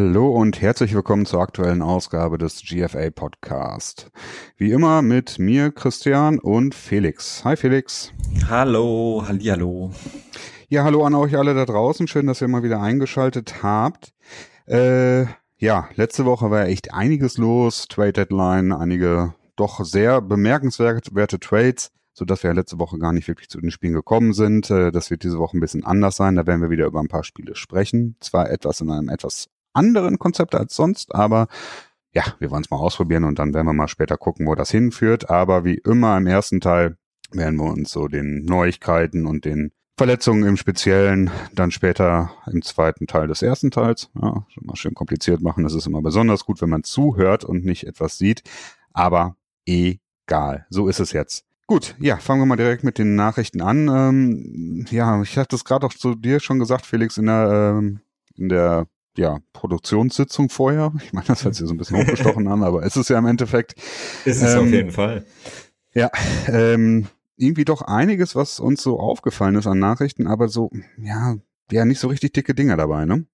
Hallo und herzlich willkommen zur aktuellen Ausgabe des GFA Podcast. Wie immer mit mir, Christian und Felix. Hi Felix. Hallo, hallo. Ja, hallo an euch alle da draußen. Schön, dass ihr mal wieder eingeschaltet habt. Äh, ja, letzte Woche war echt einiges los. Trade Deadline, einige doch sehr bemerkenswerte Trades so dass wir letzte Woche gar nicht wirklich zu den Spielen gekommen sind. Äh, das wird diese Woche ein bisschen anders sein. Da werden wir wieder über ein paar Spiele sprechen. Zwar etwas in einem etwas anderen Konzept als sonst, aber ja, wir wollen es mal ausprobieren und dann werden wir mal später gucken, wo das hinführt. Aber wie immer im ersten Teil werden wir uns so den Neuigkeiten und den Verletzungen im Speziellen dann später im zweiten Teil des ersten Teils, ja, schon mal schön kompliziert machen. Das ist immer besonders gut, wenn man zuhört und nicht etwas sieht. Aber egal. So ist es jetzt. Gut, ja, fangen wir mal direkt mit den Nachrichten an. Ähm, ja, ich hatte es gerade auch zu dir schon gesagt, Felix, in der, ähm, in der ja, Produktionssitzung vorher. Ich meine, das hört sich so ein bisschen hochgestochen an, aber es ist ja im Endeffekt. Ist es ähm, auf jeden Fall. Ja, ähm, irgendwie doch einiges, was uns so aufgefallen ist an Nachrichten, aber so, ja, ja, nicht so richtig dicke Dinger dabei, ne?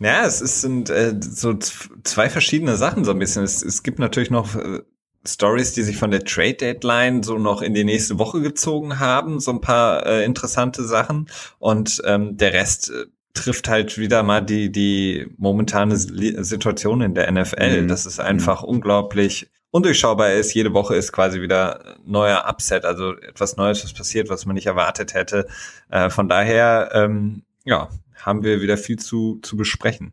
Ja, es ist, sind äh, so zwei verschiedene Sachen so ein bisschen. Es, es gibt natürlich noch äh, Stories, die sich von der Trade Deadline so noch in die nächste Woche gezogen haben, so ein paar äh, interessante Sachen und ähm, der Rest äh, trifft halt wieder mal die die momentane Situation in der NFL, mhm. dass es einfach mhm. unglaublich undurchschaubar ist. Jede Woche ist quasi wieder neuer Upset, also etwas Neues, was passiert, was man nicht erwartet hätte. Äh, von daher, ähm, ja, haben wir wieder viel zu zu besprechen.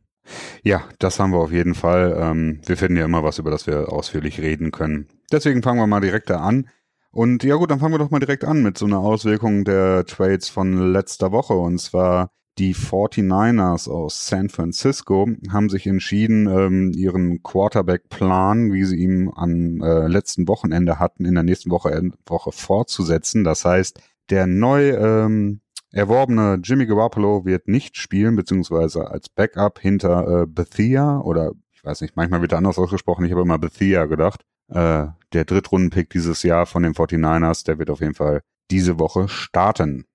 Ja, das haben wir auf jeden Fall. Ähm, wir finden ja immer was, über das wir ausführlich reden können. Deswegen fangen wir mal direkt da an. Und ja gut, dann fangen wir doch mal direkt an mit so einer Auswirkung der Trades von letzter Woche. Und zwar die 49ers aus San Francisco haben sich entschieden, ähm, ihren Quarterback-Plan, wie sie ihn am äh, letzten Wochenende hatten, in der nächsten Woche, Woche fortzusetzen. Das heißt, der neu ähm, erworbene Jimmy Garoppolo wird nicht spielen, beziehungsweise als Backup hinter äh, Bethia oder ich weiß nicht, manchmal wird er anders ausgesprochen, ich habe immer Bethia gedacht. Äh, der Drittrundenpick dieses Jahr von den 49ers, der wird auf jeden Fall diese Woche starten.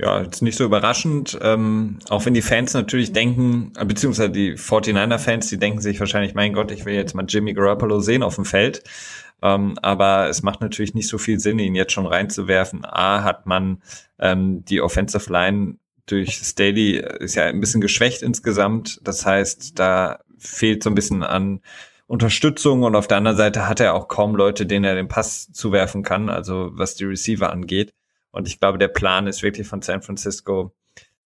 Ja, jetzt nicht so überraschend, ähm, auch wenn die Fans natürlich denken, äh, beziehungsweise die 49er-Fans, die denken sich wahrscheinlich, mein Gott, ich will jetzt mal Jimmy Garoppolo sehen auf dem Feld. Ähm, aber es macht natürlich nicht so viel Sinn, ihn jetzt schon reinzuwerfen. A, hat man ähm, die Offensive Line durch Staley äh, ist ja ein bisschen geschwächt insgesamt. Das heißt, da fehlt so ein bisschen an Unterstützung und auf der anderen Seite hat er auch kaum Leute, denen er den Pass zuwerfen kann, also was die Receiver angeht. Und ich glaube, der Plan ist wirklich von San Francisco,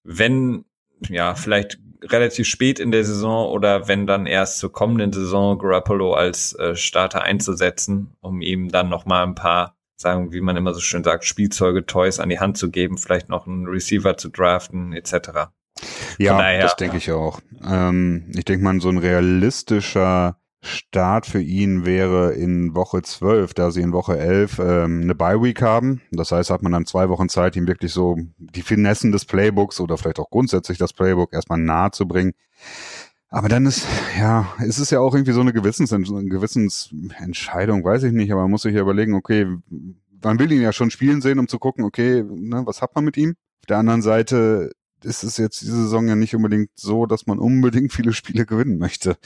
wenn ja, vielleicht relativ spät in der Saison oder wenn dann erst zur kommenden Saison Garoppolo als äh, Starter einzusetzen, um ihm dann noch mal ein paar, sagen, wie man immer so schön sagt, Spielzeuge, Toys an die Hand zu geben, vielleicht noch einen Receiver zu draften, etc. Ja, daher, das denke ich auch. Ähm, ich denke mal, so ein realistischer Start für ihn wäre in Woche 12, da sie in Woche 11 ähm, eine Bye-Week haben. Das heißt, hat man dann zwei Wochen Zeit, ihm wirklich so die Finessen des Playbooks oder vielleicht auch grundsätzlich das Playbook erstmal nahe zu bringen. Aber dann ist, ja, ist es ja auch irgendwie so eine Gewissens Gewissensentscheidung, weiß ich nicht, aber man muss sich ja überlegen, okay, man will ihn ja schon spielen sehen, um zu gucken, okay, ne, was hat man mit ihm? Auf der anderen Seite ist es jetzt diese Saison ja nicht unbedingt so, dass man unbedingt viele Spiele gewinnen möchte.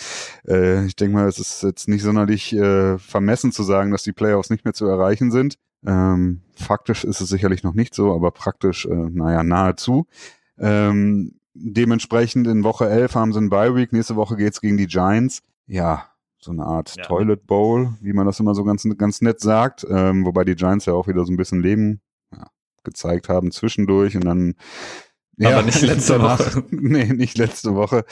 Äh, ich denke mal, es ist jetzt nicht sonderlich äh, vermessen zu sagen, dass die Playoffs nicht mehr zu erreichen sind. Ähm, faktisch ist es sicherlich noch nicht so, aber praktisch, äh, naja, nahezu. Ähm, dementsprechend in Woche 11 haben sie einen Bye-Week, nächste Woche geht's gegen die Giants. Ja, so eine Art ja. Toilet Bowl, wie man das immer so ganz, ganz nett sagt, ähm, wobei die Giants ja auch wieder so ein bisschen Leben ja, gezeigt haben zwischendurch und dann ja, aber nicht letzte Woche. nee, nicht letzte Woche.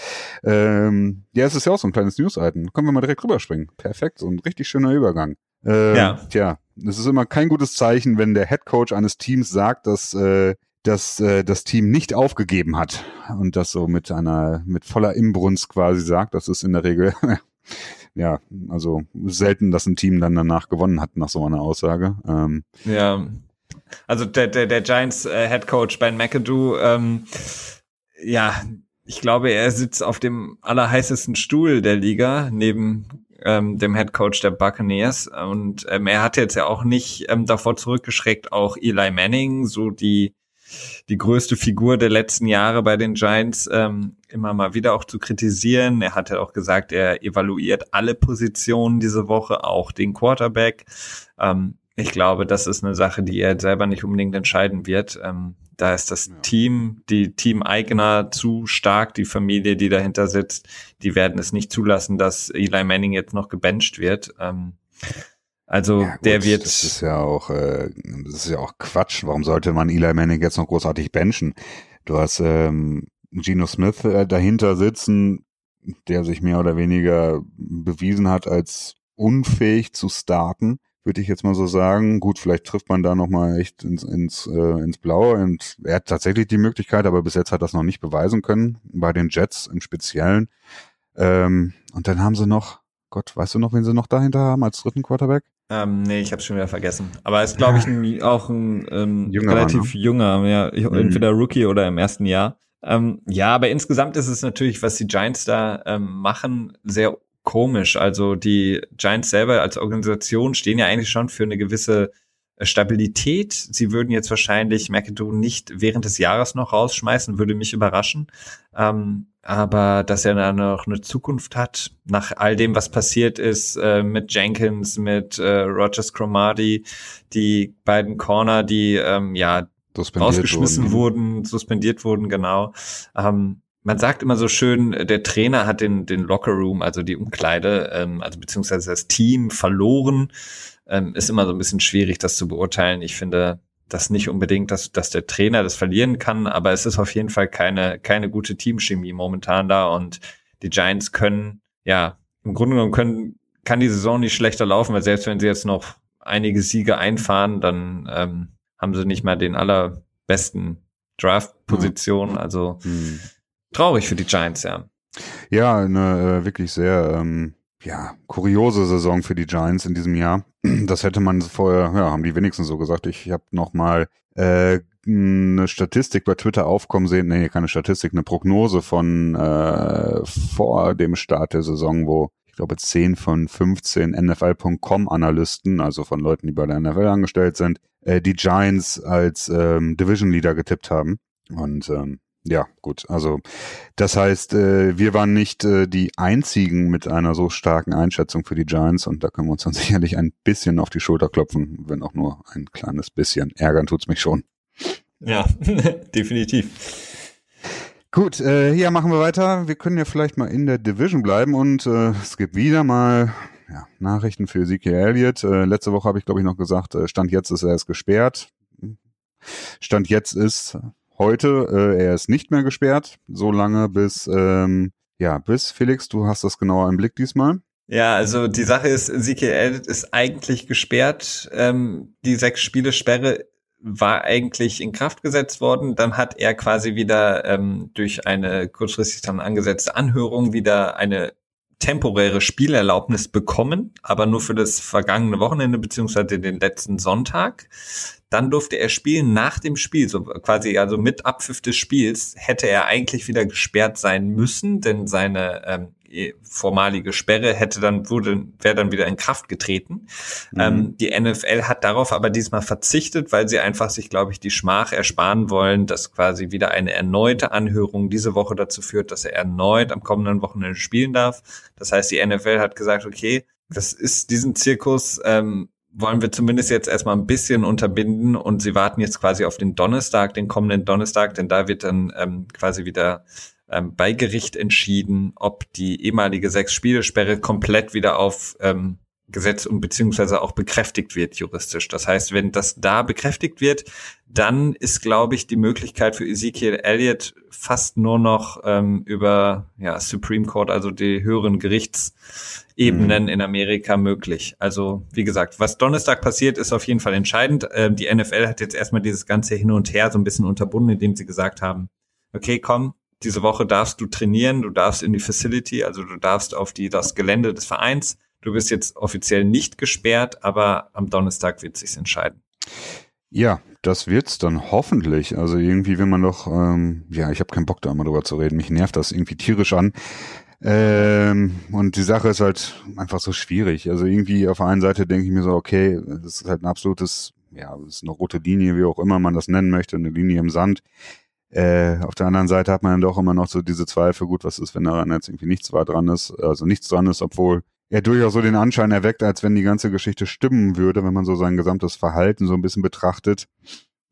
Ähm, ja, es ist ja auch so ein kleines News-Item. Können wir mal direkt rüberspringen. Perfekt, so ein richtig schöner Übergang. Ähm, ja. Tja, es ist immer kein gutes Zeichen, wenn der Head Coach eines Teams sagt, dass, äh, dass äh, das Team nicht aufgegeben hat und das so mit einer, mit voller Imbrunst quasi sagt. Das ist in der Regel, ja, also selten, dass ein Team dann danach gewonnen hat nach so einer Aussage. Ähm, ja. Also der, der, der Giants äh, Head Coach Ben McAdoo, ähm, ja, ich glaube, er sitzt auf dem allerheißesten Stuhl der Liga neben ähm, dem Head Coach der Buccaneers und ähm, er hat jetzt ja auch nicht ähm, davor zurückgeschreckt, auch Eli Manning, so die die größte Figur der letzten Jahre bei den Giants, ähm, immer mal wieder auch zu kritisieren. Er hatte auch gesagt, er evaluiert alle Positionen diese Woche, auch den Quarterback. Ähm, ich glaube, das ist eine Sache, die er selber nicht unbedingt entscheiden wird. Ähm, da ist das ja. Team, die Team-Eigner zu stark, die Familie, die dahinter sitzt, die werden es nicht zulassen, dass Eli Manning jetzt noch gebencht wird. Ähm, also ja, gut, der wird. Das ist ja auch, äh, das ist ja auch Quatsch. Warum sollte man Eli Manning jetzt noch großartig benchen? Du hast ähm, Geno Smith äh, dahinter sitzen, der sich mehr oder weniger bewiesen hat als unfähig zu starten würde ich jetzt mal so sagen. Gut, vielleicht trifft man da nochmal echt ins, ins, äh, ins Blaue und er hat tatsächlich die Möglichkeit, aber bis jetzt hat das noch nicht beweisen können, bei den Jets im Speziellen. Ähm, und dann haben sie noch, Gott, weißt du noch, wen sie noch dahinter haben als dritten Quarterback? Ähm, nee, ich habe schon wieder vergessen. Aber ist, glaube ich, ein, auch ein ähm, junger relativ Mann, ne? junger, ja, mhm. entweder Rookie oder im ersten Jahr. Ähm, ja, aber insgesamt ist es natürlich, was die Giants da ähm, machen, sehr komisch. Also die Giants selber als Organisation stehen ja eigentlich schon für eine gewisse äh, Stabilität. Sie würden jetzt wahrscheinlich McAdoo nicht während des Jahres noch rausschmeißen, würde mich überraschen. Ähm, aber dass er dann noch eine Zukunft hat, nach all dem, was passiert ist äh, mit Jenkins, mit äh, Rogers Cromartie, die beiden Corner, die ähm, ja rausgeschmissen wurden. wurden, suspendiert wurden, genau. Ähm, man sagt immer so schön, der Trainer hat den, den Locker Room, also die Umkleide, ähm, also beziehungsweise das Team verloren. Ähm, ist immer so ein bisschen schwierig, das zu beurteilen. Ich finde das nicht unbedingt, dass, dass der Trainer das verlieren kann, aber es ist auf jeden Fall keine, keine gute Teamchemie momentan da und die Giants können, ja, im Grunde genommen können, kann die Saison nicht schlechter laufen, weil selbst wenn sie jetzt noch einige Siege einfahren, dann ähm, haben sie nicht mal den allerbesten Draft-Position. Also mhm traurig für die Giants, ja. Ja, eine äh, wirklich sehr ähm, ja, kuriose Saison für die Giants in diesem Jahr. Das hätte man vorher, ja, haben die wenigstens so gesagt. Ich habe noch mal äh, eine Statistik bei Twitter aufkommen sehen, nee, keine Statistik, eine Prognose von äh, vor dem Start der Saison, wo ich glaube 10 von 15 NFL.com Analysten, also von Leuten, die bei der NFL angestellt sind, äh, die Giants als ähm, Division Leader getippt haben. Und ähm, ja, gut. Also das heißt, äh, wir waren nicht äh, die einzigen mit einer so starken Einschätzung für die Giants und da können wir uns dann sicherlich ein bisschen auf die Schulter klopfen, wenn auch nur ein kleines bisschen. Ärgern tut's mich schon. Ja, definitiv. Gut, äh, ja, machen wir weiter. Wir können ja vielleicht mal in der Division bleiben und äh, es gibt wieder mal ja, Nachrichten für Ezekiel Elliott. Äh, letzte Woche habe ich, glaube ich, noch gesagt, äh, Stand jetzt ist er erst gesperrt. Stand jetzt ist, heute. Äh, er ist nicht mehr gesperrt, so lange bis, ähm, ja, bis Felix, du hast das genauer im Blick diesmal. Ja, also die Sache ist, ZKL ist eigentlich gesperrt. Ähm, die sechs Spiele Sperre war eigentlich in Kraft gesetzt worden. Dann hat er quasi wieder ähm, durch eine kurzfristig dann angesetzte Anhörung wieder eine temporäre Spielerlaubnis bekommen, aber nur für das vergangene Wochenende beziehungsweise den letzten Sonntag. Dann durfte er spielen nach dem Spiel, so quasi also mit Abpfiff des Spiels hätte er eigentlich wieder gesperrt sein müssen, denn seine ähm, formalige Sperre hätte dann wurde wäre dann wieder in Kraft getreten. Mhm. Ähm, die NFL hat darauf aber diesmal verzichtet, weil sie einfach sich, glaube ich, die Schmach ersparen wollen, dass quasi wieder eine erneute Anhörung diese Woche dazu führt, dass er erneut am kommenden Wochenende spielen darf. Das heißt, die NFL hat gesagt, okay, das ist diesen Zirkus ähm, wollen wir zumindest jetzt erstmal ein bisschen unterbinden und sie warten jetzt quasi auf den Donnerstag, den kommenden Donnerstag, denn da wird dann ähm, quasi wieder ähm, bei Gericht entschieden, ob die ehemalige Sechs-Spiele-Sperre komplett wieder auf ähm, Gesetz und beziehungsweise auch bekräftigt wird juristisch. Das heißt, wenn das da bekräftigt wird, dann ist, glaube ich, die Möglichkeit für Ezekiel Elliott fast nur noch ähm, über ja, Supreme Court, also die höheren Gerichtsebenen mhm. in Amerika möglich. Also wie gesagt, was Donnerstag passiert, ist auf jeden Fall entscheidend. Ähm, die NFL hat jetzt erstmal dieses ganze Hin und Her so ein bisschen unterbunden, indem sie gesagt haben, okay, komm, diese Woche darfst du trainieren, du darfst in die Facility, also du darfst auf die, das Gelände des Vereins. Du bist jetzt offiziell nicht gesperrt, aber am Donnerstag wird sich's entscheiden. Ja, das wird's dann hoffentlich. Also irgendwie, wenn man doch, ähm, ja, ich habe keinen Bock da immer drüber zu reden. Mich nervt das irgendwie tierisch an. Ähm, und die Sache ist halt einfach so schwierig. Also irgendwie auf der einen Seite denke ich mir so, okay, das ist halt ein absolutes ja, es ist eine rote Linie, wie auch immer man das nennen möchte, eine Linie im Sand. Äh, auf der anderen Seite hat man dann doch immer noch so diese Zweifel, gut, was ist, wenn daran jetzt irgendwie nichts war dran ist, also nichts dran ist, obwohl er durchaus so den Anschein erweckt, als wenn die ganze Geschichte stimmen würde, wenn man so sein gesamtes Verhalten so ein bisschen betrachtet.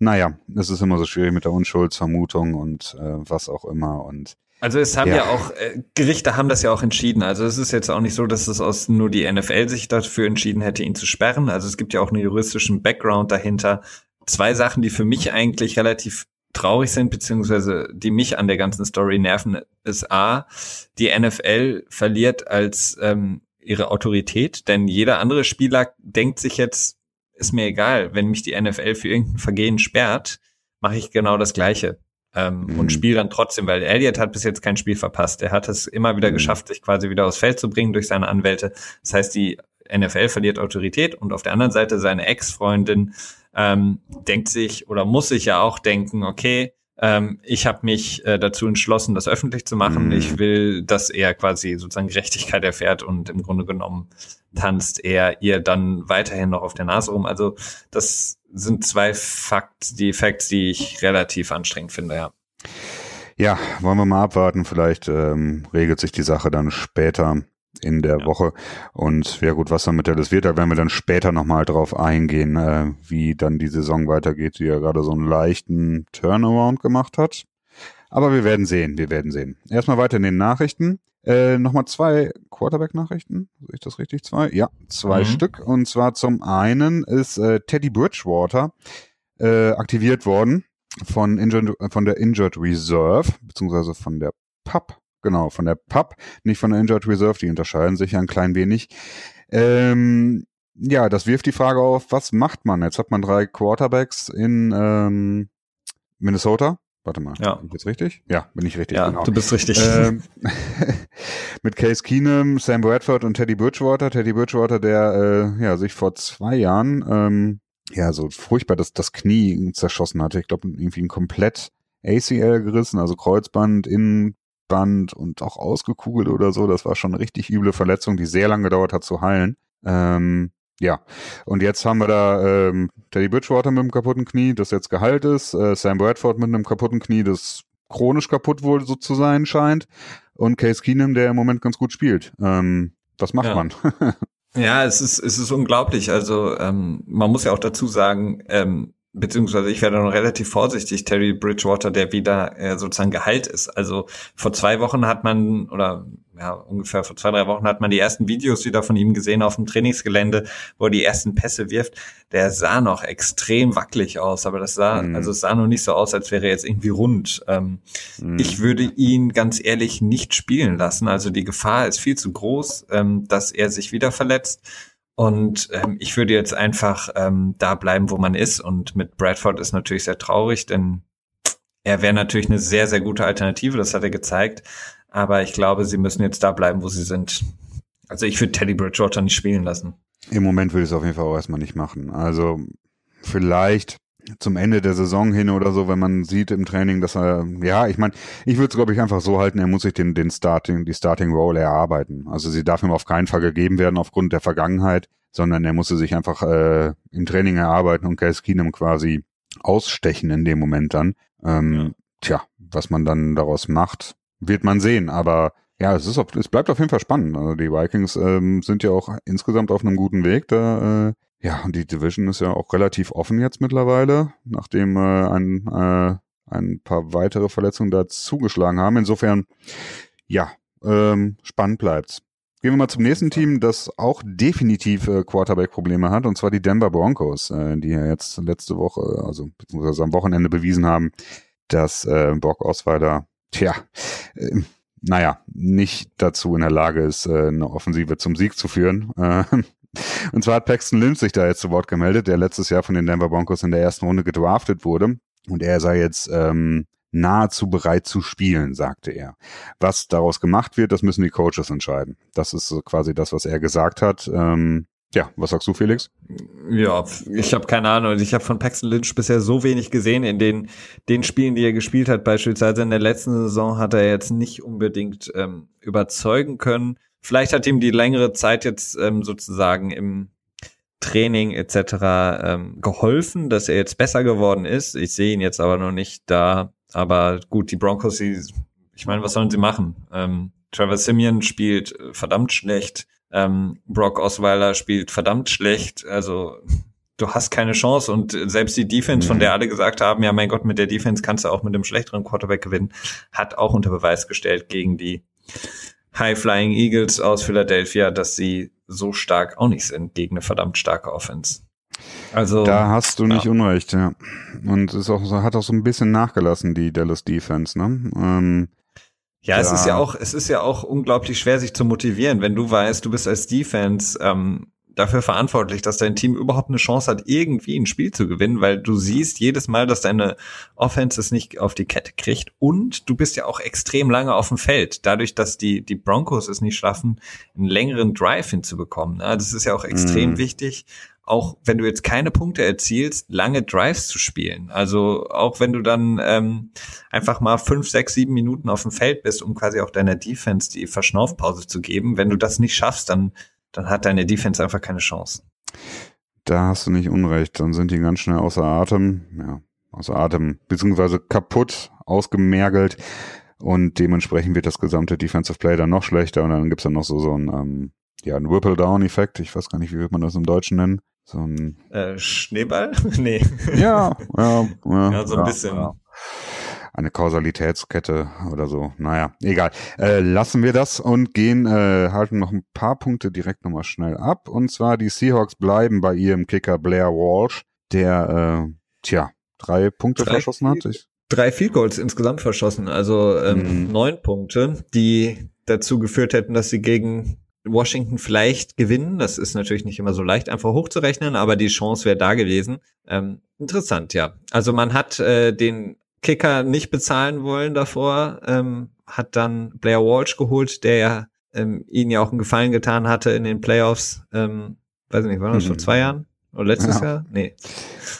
Naja, es ist immer so schwierig mit der Unschuldsvermutung und äh, was auch immer und also es haben ja, ja auch, äh, Gerichte haben das ja auch entschieden. Also es ist jetzt auch nicht so, dass es aus nur die NFL sich dafür entschieden hätte, ihn zu sperren. Also es gibt ja auch einen juristischen Background dahinter. Zwei Sachen, die für mich eigentlich relativ traurig sind, beziehungsweise die mich an der ganzen Story nerven, ist A, die NFL verliert als ähm, ihre Autorität, denn jeder andere Spieler denkt sich jetzt, ist mir egal, wenn mich die NFL für irgendein Vergehen sperrt, mache ich genau das Gleiche ähm, mhm. und spiele dann trotzdem, weil Elliott hat bis jetzt kein Spiel verpasst. Er hat es immer wieder mhm. geschafft, sich quasi wieder aufs Feld zu bringen durch seine Anwälte. Das heißt, die NFL verliert Autorität und auf der anderen Seite seine Ex-Freundin ähm, denkt sich oder muss sich ja auch denken, okay, ähm, ich habe mich äh, dazu entschlossen, das öffentlich zu machen. Mhm. Ich will, dass er quasi sozusagen Gerechtigkeit erfährt und im Grunde genommen tanzt er ihr dann weiterhin noch auf der Nase rum. Also das sind zwei Facts, die Facts, die ich relativ anstrengend finde, ja. Ja, wollen wir mal abwarten. Vielleicht ähm, regelt sich die Sache dann später in der ja. Woche. Und ja gut, was dann mit Dallas wird, da werden wir dann später nochmal drauf eingehen, äh, wie dann die Saison weitergeht, die ja gerade so einen leichten Turnaround gemacht hat. Aber wir werden sehen, wir werden sehen. Erstmal weiter in den Nachrichten. Äh, Nochmal zwei Quarterback-Nachrichten. Sehe ich das richtig? Zwei? Ja, zwei mhm. Stück. Und zwar zum einen ist äh, Teddy Bridgewater äh, aktiviert worden von, Injured, von der Injured Reserve, beziehungsweise von der PUP Genau, von der PUP, nicht von der Injured Reserve, die unterscheiden sich ja ein klein wenig. Ähm, ja, das wirft die Frage auf, was macht man? Jetzt hat man drei Quarterbacks in ähm, Minnesota. Warte mal, ja. bin ich jetzt richtig? Ja, bin ich richtig. Ja, genau. du bist richtig. Ähm, mit Case Keenum, Sam Bradford und Teddy Bridgewater. Teddy Bridgewater, der äh, ja sich vor zwei Jahren ähm, ja so furchtbar das, das Knie zerschossen hatte. Ich glaube, irgendwie ein komplett ACL gerissen, also Kreuzband, in Band und auch ausgekugelt oder so. Das war schon eine richtig üble Verletzung, die sehr lange gedauert hat zu heilen. Ähm, ja, und jetzt haben wir da ähm, Teddy Bridgewater mit einem kaputten Knie, das jetzt geheilt ist, äh, Sam Bradford mit einem kaputten Knie, das chronisch kaputt wohl so zu sein scheint, und Case Keenum, der im Moment ganz gut spielt. Ähm, was macht ja. man? ja, es ist, es ist unglaublich. Also ähm, man muss ja auch dazu sagen, ähm, beziehungsweise ich werde noch relativ vorsichtig, Terry Bridgewater, der wieder äh, sozusagen geheilt ist. Also vor zwei Wochen hat man, oder ja, ungefähr vor zwei, drei Wochen hat man die ersten Videos wieder von ihm gesehen auf dem Trainingsgelände, wo er die ersten Pässe wirft. Der sah noch extrem wackelig aus, aber das sah, mhm. also es sah noch nicht so aus, als wäre er jetzt irgendwie rund. Ähm, mhm. Ich würde ihn ganz ehrlich nicht spielen lassen. Also die Gefahr ist viel zu groß, ähm, dass er sich wieder verletzt. Und ähm, ich würde jetzt einfach ähm, da bleiben, wo man ist. Und mit Bradford ist natürlich sehr traurig, denn er wäre natürlich eine sehr, sehr gute Alternative, das hat er gezeigt. Aber ich glaube, sie müssen jetzt da bleiben, wo sie sind. Also ich würde Teddy Bridgewater nicht spielen lassen. Im Moment würde ich es auf jeden Fall auch erstmal nicht machen. Also vielleicht zum Ende der Saison hin oder so, wenn man sieht im Training, dass er, ja, ich meine, ich würde es glaube ich einfach so halten, er muss sich den, den Starting, die Starting Role erarbeiten. Also sie darf ihm auf keinen Fall gegeben werden aufgrund der Vergangenheit, sondern er musste sich einfach äh, im Training erarbeiten und Case Keenum quasi ausstechen in dem Moment dann. Ähm, ja. Tja, was man dann daraus macht, wird man sehen, aber ja, es ist auf, es bleibt auf jeden Fall spannend. Also die Vikings ähm, sind ja auch insgesamt auf einem guten Weg. Da äh, ja, und die Division ist ja auch relativ offen jetzt mittlerweile, nachdem äh, ein, äh, ein paar weitere Verletzungen da zugeschlagen haben. Insofern, ja, ähm, spannend bleibt's. Gehen wir mal zum nächsten Team, das auch definitiv äh, Quarterback-Probleme hat, und zwar die Denver Broncos, äh, die ja jetzt letzte Woche, also beziehungsweise am Wochenende bewiesen haben, dass äh, Brock Osweiler, tja, äh, naja, nicht dazu in der Lage ist, äh, eine Offensive zum Sieg zu führen. Äh, und zwar hat Paxton Lynch sich da jetzt zu Wort gemeldet, der letztes Jahr von den Denver Broncos in der ersten Runde gedraftet wurde. Und er sei jetzt ähm, nahezu bereit zu spielen, sagte er. Was daraus gemacht wird, das müssen die Coaches entscheiden. Das ist quasi das, was er gesagt hat. Ähm, ja, was sagst du, Felix? Ja, ich habe keine Ahnung. Ich habe von Paxton Lynch bisher so wenig gesehen in den, den Spielen, die er gespielt hat. Beispielsweise in der letzten Saison hat er jetzt nicht unbedingt ähm, überzeugen können. Vielleicht hat ihm die längere Zeit jetzt ähm, sozusagen im Training etc. Ähm, geholfen, dass er jetzt besser geworden ist. Ich sehe ihn jetzt aber noch nicht da. Aber gut, die Broncos, die, ich meine, was sollen sie machen? Ähm, Trevor Simeon spielt verdammt schlecht. Ähm, Brock Osweiler spielt verdammt schlecht. Also du hast keine Chance und selbst die Defense, von der alle gesagt haben, ja mein Gott, mit der Defense kannst du auch mit einem schlechteren Quarterback gewinnen, hat auch unter Beweis gestellt gegen die High Flying Eagles aus Philadelphia, dass sie so stark auch nicht sind gegen eine verdammt starke Offense. Also da hast du nicht ja. unrecht, ja. Und es auch, hat auch so ein bisschen nachgelassen die Dallas Defense, ne? Ähm, ja, es ist ja auch, es ist ja auch unglaublich schwer, sich zu motivieren, wenn du weißt, du bist als Defense ähm, dafür verantwortlich, dass dein Team überhaupt eine Chance hat, irgendwie ein Spiel zu gewinnen, weil du siehst jedes Mal, dass deine Offense es nicht auf die Kette kriegt und du bist ja auch extrem lange auf dem Feld, dadurch, dass die, die Broncos es nicht schaffen, einen längeren Drive hinzubekommen. Ne? Das ist ja auch extrem mhm. wichtig, auch wenn du jetzt keine Punkte erzielst, lange Drives zu spielen. Also auch wenn du dann ähm, einfach mal fünf, sechs, sieben Minuten auf dem Feld bist, um quasi auch deiner Defense die Verschnaufpause zu geben. Wenn du das nicht schaffst, dann dann hat deine Defense einfach keine Chance. Da hast du nicht unrecht. Dann sind die ganz schnell außer Atem, ja, außer Atem, beziehungsweise kaputt, ausgemergelt. Und dementsprechend wird das gesamte Defensive Play dann noch schlechter. Und dann gibt's dann noch so, so ein, ähm, ja, ein Whipple-Down-Effekt. Ich weiß gar nicht, wie wird man das im Deutschen nennen. So ein äh, Schneeball? nee. Ja, ja, ja, ja so ein ja, bisschen. Ja eine Kausalitätskette oder so. Naja, egal. Äh, lassen wir das und gehen, äh, halten noch ein paar Punkte direkt nochmal schnell ab. Und zwar die Seahawks bleiben bei ihrem Kicker Blair Walsh, der, äh, tja, drei Punkte drei verschossen hat. Ich drei Field Goals insgesamt verschossen, also ähm, mhm. neun Punkte, die dazu geführt hätten, dass sie gegen Washington vielleicht gewinnen. Das ist natürlich nicht immer so leicht, einfach hochzurechnen, aber die Chance wäre da gewesen. Ähm, interessant, ja. Also man hat äh, den Kicker nicht bezahlen wollen davor, ähm, hat dann Blair Walsh geholt, der ja ähm, ihnen ja auch einen Gefallen getan hatte in den Playoffs. Ähm, weiß ich nicht, war das mhm. vor zwei Jahren? Oder letztes ja. Jahr? Nee.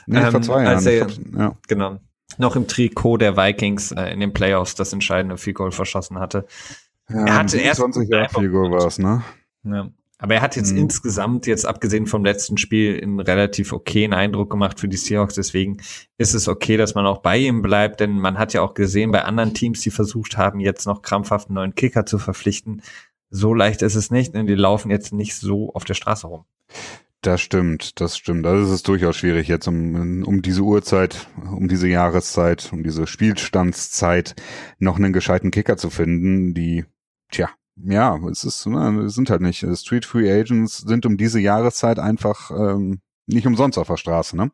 Nee, ähm, vor zwei Jahren. Er, ja. Genau. Noch im Trikot der Vikings äh, in den Playoffs das entscheidende Field Goal verschossen hatte. Ja, er hatte erst 20 Jahre Field Goal war es, ne? Ja. Aber er hat jetzt mhm. insgesamt, jetzt abgesehen vom letzten Spiel, einen relativ okayen Eindruck gemacht für die Seahawks. Deswegen ist es okay, dass man auch bei ihm bleibt, denn man hat ja auch gesehen bei anderen Teams, die versucht haben, jetzt noch krampfhaft einen neuen Kicker zu verpflichten. So leicht ist es nicht, denn die laufen jetzt nicht so auf der Straße rum. Das stimmt, das stimmt. Also es ist durchaus schwierig jetzt um, um diese Uhrzeit, um diese Jahreszeit, um diese Spielstandszeit noch einen gescheiten Kicker zu finden, die, tja, ja, es ist, ne, sind halt nicht. Street Free Agents sind um diese Jahreszeit einfach ähm, nicht umsonst auf der Straße, ne?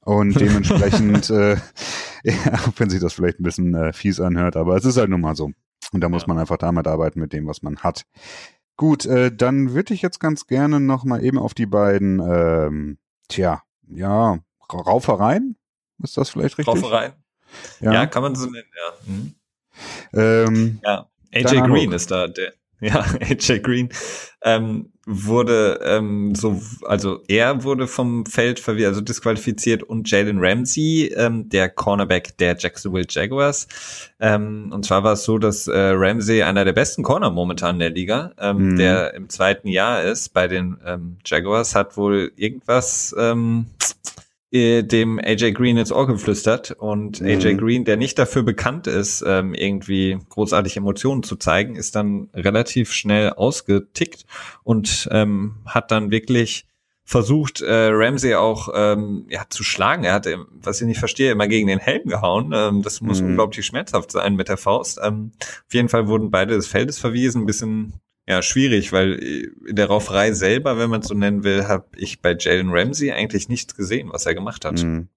Und dementsprechend, äh, ja, wenn sich das vielleicht ein bisschen äh, fies anhört, aber es ist halt nun mal so. Und da muss ja. man einfach damit arbeiten mit dem, was man hat. Gut, äh, dann würde ich jetzt ganz gerne noch mal eben auf die beiden, ähm, tja, ja, Raufereien, ist das vielleicht richtig? Raufereien. Ja, ja kann man so nennen, ja. Mhm. Ähm, ja. AJ Green ist da, der, ja, AJ Green ähm, wurde ähm, so, also er wurde vom Feld verwirrt, also disqualifiziert und Jalen Ramsey, ähm, der Cornerback der Jacksonville Jaguars. Ähm, und zwar war es so, dass äh, Ramsey einer der besten Corner momentan in der Liga, ähm, mhm. der im zweiten Jahr ist bei den ähm, Jaguars, hat wohl irgendwas ähm, äh, dem AJ Green ins Ohr geflüstert und mhm. AJ Green, der nicht dafür bekannt ist, ähm, irgendwie großartig Emotionen zu zeigen, ist dann relativ schnell ausgetickt und ähm, hat dann wirklich versucht, äh, Ramsey auch ähm, ja, zu schlagen. Er hat, was ich nicht verstehe, immer gegen den Helm gehauen. Ähm, das muss mhm. unglaublich schmerzhaft sein mit der Faust. Ähm, auf jeden Fall wurden beide des Feldes verwiesen, ein bisschen ja, schwierig, weil äh, in der Rauferei selber, wenn man es so nennen will, habe ich bei Jalen Ramsey eigentlich nichts gesehen, was er gemacht hat. Mhm.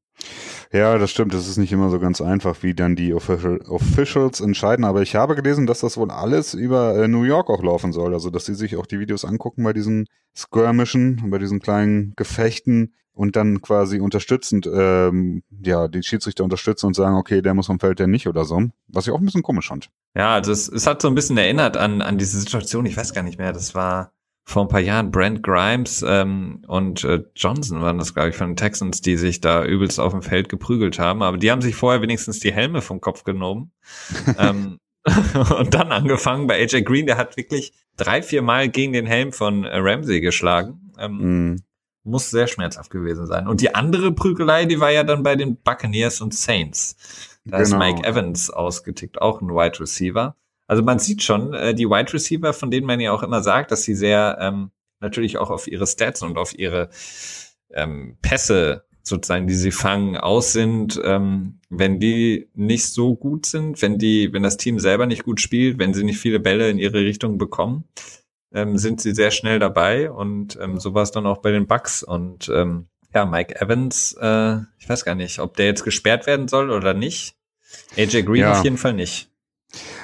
Ja, das stimmt. Das ist nicht immer so ganz einfach, wie dann die Official Officials entscheiden. Aber ich habe gelesen, dass das wohl alles über äh, New York auch laufen soll. Also, dass sie sich auch die Videos angucken bei diesen Skirmischen, bei diesen kleinen Gefechten und dann quasi unterstützend, ähm, ja, die Schiedsrichter unterstützen und sagen, okay, der muss vom Feld, der nicht oder so. Was ich auch ein bisschen komisch fand. Ja, also es, es hat so ein bisschen erinnert an, an diese Situation, ich weiß gar nicht mehr, das war vor ein paar Jahren Brent Grimes ähm, und äh, Johnson waren das, glaube ich, von den Texans, die sich da übelst auf dem Feld geprügelt haben. Aber die haben sich vorher wenigstens die Helme vom Kopf genommen. ähm, und dann angefangen bei AJ Green, der hat wirklich drei, vier Mal gegen den Helm von äh, Ramsey geschlagen. Ähm, mm muss sehr schmerzhaft gewesen sein. Und die andere Prügelei, die war ja dann bei den Buccaneers und Saints. Da genau. ist Mike Evans ausgetickt, auch ein Wide Receiver. Also man sieht schon, äh, die Wide Receiver, von denen man ja auch immer sagt, dass sie sehr ähm, natürlich auch auf ihre Stats und auf ihre ähm, Pässe sozusagen, die sie fangen, aus sind, ähm, wenn die nicht so gut sind, wenn die, wenn das Team selber nicht gut spielt, wenn sie nicht viele Bälle in ihre Richtung bekommen, ähm, sind sie sehr schnell dabei und ähm, so war es dann auch bei den Bucks und ähm, ja, Mike Evans, äh, ich weiß gar nicht, ob der jetzt gesperrt werden soll oder nicht. AJ Green ja. auf jeden Fall nicht.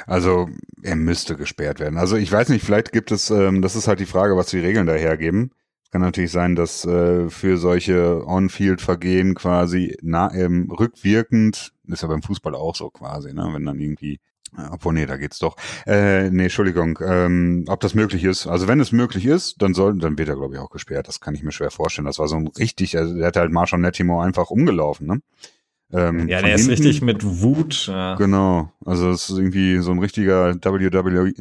Also er müsste gesperrt werden. Also ich weiß nicht, vielleicht gibt es, ähm, das ist halt die Frage, was die Regeln dahergeben. Kann natürlich sein, dass äh, für solche On-Field-Vergehen quasi na, ähm, rückwirkend, ist ja beim Fußball auch so quasi, ne, wenn dann irgendwie obwohl, nee, da geht's doch. Äh, nee, Entschuldigung, ähm, ob das möglich ist. Also wenn es möglich ist, dann soll, dann wird er, glaube ich, auch gesperrt. Das kann ich mir schwer vorstellen. Das war so ein richtig, also der hat halt Marshall Nettimo einfach umgelaufen, ne? Ähm, ja, der hinten, ist richtig mit Wut. Ja. Genau. Also es ist irgendwie so ein richtiger WW, WWE